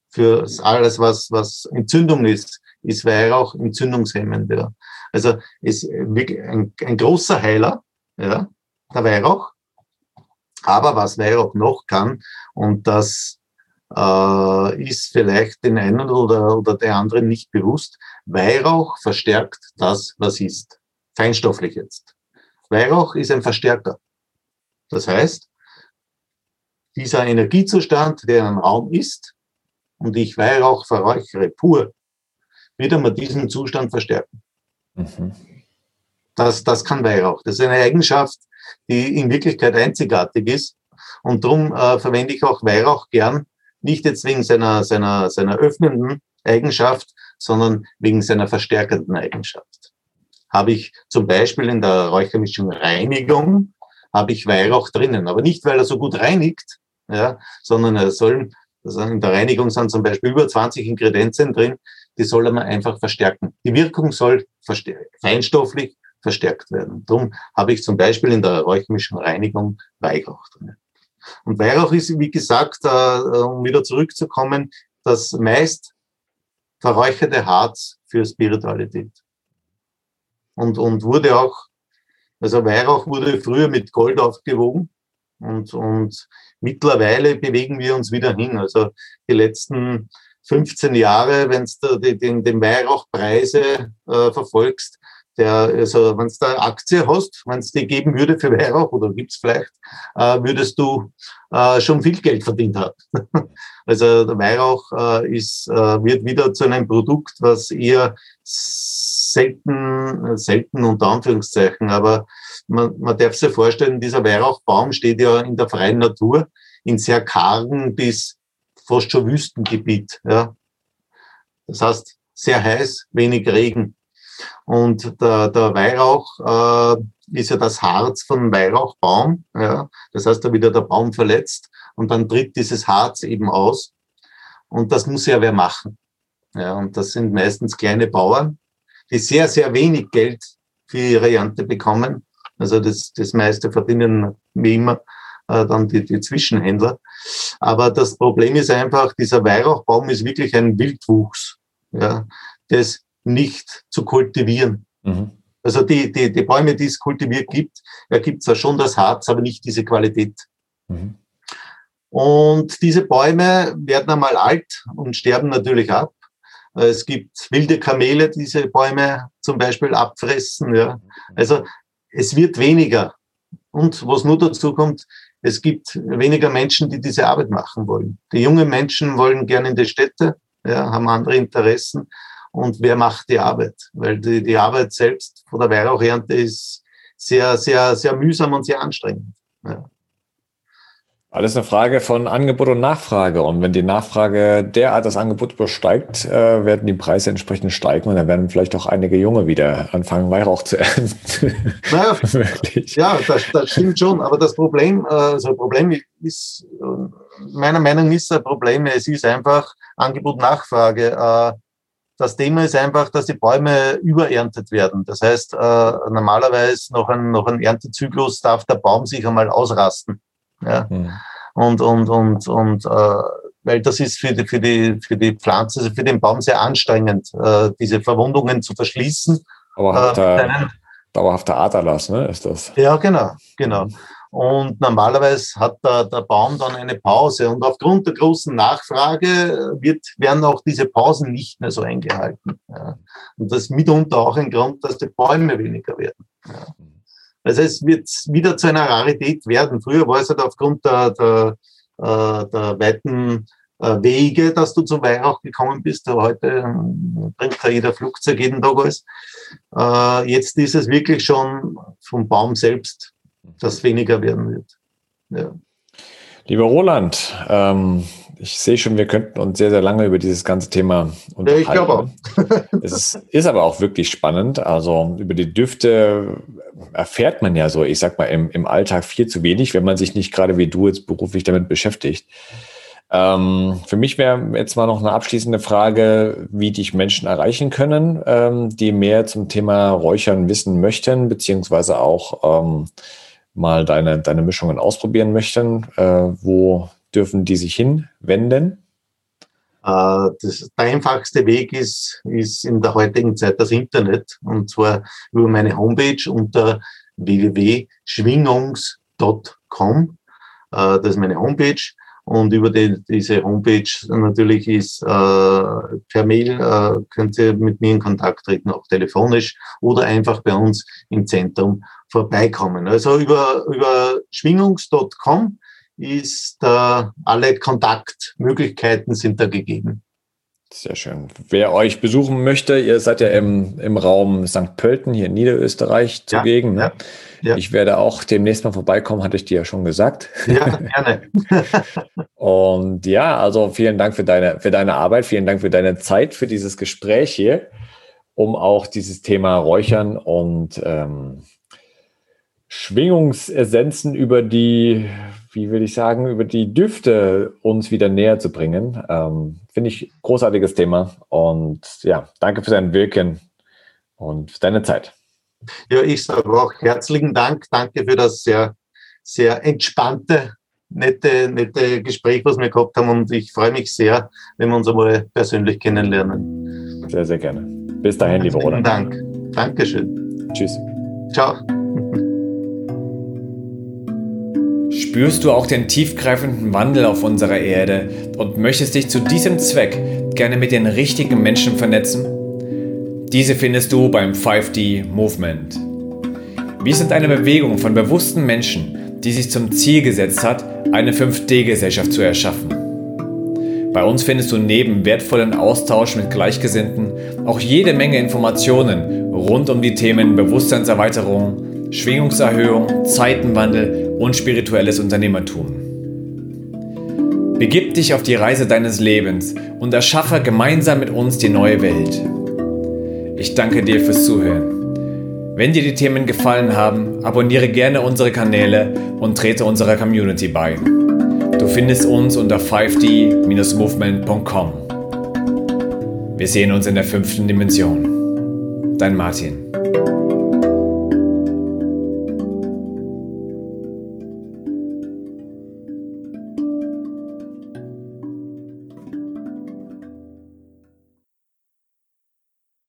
Für alles, was, was Entzündung ist, ist Weihrauch entzündungshemmend. Ja. Also ist wirklich ein, ein großer Heiler, ja, der Weihrauch. Aber was Weihrauch noch kann, und das äh, ist vielleicht den einen oder, oder der anderen nicht bewusst, Weihrauch verstärkt das, was ist feinstofflich jetzt. Weihrauch ist ein Verstärker. Das heißt, dieser Energiezustand, der in einem Raum ist, und ich Weihrauch verräuchere pur, wird einmal diesen Zustand verstärken. Mhm. Das, das kann Weihrauch. Das ist eine Eigenschaft, die in Wirklichkeit einzigartig ist. Und darum äh, verwende ich auch Weihrauch gern, nicht jetzt wegen seiner, seiner, seiner öffnenden Eigenschaft, sondern wegen seiner verstärkenden Eigenschaft habe ich zum Beispiel in der räucherischen Reinigung, habe ich Weihrauch drinnen. Aber nicht, weil er so gut reinigt, ja, sondern er soll, also in der Reinigung sind zum Beispiel über 20 Ingredienzien drin, die soll man einfach verstärken. Die Wirkung soll feinstofflich verstärkt werden. Darum habe ich zum Beispiel in der räucherischen Reinigung Weihrauch drin. Und Weihrauch ist, wie gesagt, äh, um wieder zurückzukommen, das meist verräucherte Harz für Spiritualität und, und wurde auch, also Weihrauch wurde früher mit Gold aufgewogen und, und mittlerweile bewegen wir uns wieder hin. Also die letzten 15 Jahre, wenn du den, den Weihrauchpreise äh, verfolgst, der, also wenn du da Aktie hast, wenn es die geben würde für Weihrauch oder gibt's vielleicht, äh, würdest du äh, schon viel Geld verdient haben. also der Weihrauch äh, ist, äh, wird wieder zu einem Produkt, was eher selten, selten unter Anführungszeichen, aber man, man darf sich vorstellen, dieser Weihrauchbaum steht ja in der freien Natur, in sehr kargen bis fast schon Wüstengebiet. Ja. Das heißt, sehr heiß, wenig Regen. Und der, der Weihrauch äh, ist ja das Harz vom Weihrauchbaum. Ja. Das heißt, da wird der Baum verletzt und dann tritt dieses Harz eben aus. Und das muss ja wer machen. Ja, und das sind meistens kleine Bauern, die sehr, sehr wenig Geld für ihre Ernte bekommen. Also das, das meiste verdienen wie immer äh, dann die, die Zwischenhändler. Aber das Problem ist einfach, dieser Weihrauchbaum ist wirklich ein Wildwuchs, ja, das nicht zu kultivieren. Mhm. Also die, die, die Bäume, die es kultiviert gibt, ergibt zwar schon das Harz, aber nicht diese Qualität. Mhm. Und diese Bäume werden einmal alt und sterben natürlich ab. Es gibt wilde Kamele, die diese Bäume zum Beispiel abfressen. Ja. Also es wird weniger. Und was nur dazu kommt, es gibt weniger Menschen, die diese Arbeit machen wollen. Die jungen Menschen wollen gerne in die Städte, ja, haben andere Interessen. Und wer macht die Arbeit? Weil die, die Arbeit selbst von der Weihrauchernte ist sehr, sehr, sehr mühsam und sehr anstrengend. Ja. Alles eine Frage von Angebot und Nachfrage. Und wenn die Nachfrage derart das Angebot übersteigt, äh, werden die Preise entsprechend steigen und dann werden vielleicht auch einige Junge wieder anfangen, Weihrauch zu ernten. Naja, ja, das, das, stimmt schon. Aber das Problem, äh, also Problem ist, meiner Meinung nach ist ein Problem, es ist einfach Angebot-Nachfrage. Äh, das Thema ist einfach, dass die Bäume übererntet werden. Das heißt, äh, normalerweise nach einem, nach einem Erntezyklus darf der Baum sich einmal ausrasten. Ja. Mhm. Und, und, und, und äh, weil das ist für die, für die, für die Pflanze, also für den Baum sehr anstrengend, äh, diese Verwundungen zu verschließen. Dauerhafter, äh, dauerhafter Aderlass, ne, ist das? Ja, genau, genau. Und normalerweise hat der, der Baum dann eine Pause. Und aufgrund der großen Nachfrage wird, werden auch diese Pausen nicht mehr so eingehalten. Ja. Und das ist mitunter auch ein Grund, dass die Bäume weniger werden. Ja. Also es wird wieder zu einer Rarität werden. Früher war es halt aufgrund der, der, äh, der weiten äh, Wege, dass du zum Weihrauch gekommen bist. Aber heute ähm, bringt ja jeder Flugzeug jeden Tag alles. Äh, jetzt ist es wirklich schon vom Baum selbst, das weniger werden wird. Ja. Lieber Roland, ähm, ich sehe schon, wir könnten uns sehr, sehr lange über dieses ganze Thema unterhalten. Ja, ich glaube auch. es ist, ist, aber auch wirklich spannend. Also über die Düfte erfährt man ja so, ich sag mal, im, im Alltag viel zu wenig, wenn man sich nicht gerade wie du jetzt beruflich damit beschäftigt. Ähm, für mich wäre jetzt mal noch eine abschließende Frage, wie dich Menschen erreichen können, ähm, die mehr zum Thema Räuchern wissen möchten, beziehungsweise auch ähm, mal deine, deine Mischungen ausprobieren möchten. Äh, wo dürfen die sich hinwenden? Äh, das, der einfachste Weg ist, ist in der heutigen Zeit das Internet und zwar über meine Homepage unter www.schwingungs.com. Äh, das ist meine Homepage und über die, diese Homepage natürlich ist äh, per Mail äh, könnt ihr mit mir in Kontakt treten, auch telefonisch oder einfach bei uns im Zentrum vorbeikommen. Also über, über schwingungs.com ist äh, alle Kontaktmöglichkeiten sind da gegeben. Sehr schön. Wer euch besuchen möchte, ihr seid ja im, im Raum St. Pölten hier in Niederösterreich zugegen. Ja, ne? ja, ja. Ich werde auch demnächst mal vorbeikommen, hatte ich dir ja schon gesagt. Ja, gerne. Und ja, also vielen Dank für deine, für deine Arbeit, vielen Dank für deine Zeit, für dieses Gespräch hier, um auch dieses Thema Räuchern und ähm, Schwingungsessenzen über die wie würde ich sagen, über die Düfte uns wieder näher zu bringen. Ähm, Finde ich großartiges Thema. Und ja, danke für dein Wirken und für deine Zeit. Ja, ich sage auch herzlichen Dank. Danke für das sehr, sehr entspannte, nette, nette Gespräch, was wir gehabt haben. Und ich freue mich sehr, wenn wir uns einmal persönlich kennenlernen. Sehr, sehr gerne. Bis dahin, lieber Roland. Dank. Dankeschön. Tschüss. Ciao. Spürst du auch den tiefgreifenden Wandel auf unserer Erde und möchtest dich zu diesem Zweck gerne mit den richtigen Menschen vernetzen? Diese findest du beim 5D Movement. Wir sind eine Bewegung von bewussten Menschen, die sich zum Ziel gesetzt hat, eine 5D-Gesellschaft zu erschaffen. Bei uns findest du neben wertvollen Austausch mit Gleichgesinnten auch jede Menge Informationen rund um die Themen Bewusstseinserweiterung, Schwingungserhöhung, Zeitenwandel und spirituelles Unternehmertum. Begib dich auf die Reise deines Lebens und erschaffe gemeinsam mit uns die neue Welt. Ich danke dir fürs Zuhören. Wenn dir die Themen gefallen haben, abonniere gerne unsere Kanäle und trete unserer Community bei. Du findest uns unter 5d-movement.com. Wir sehen uns in der fünften Dimension. Dein Martin.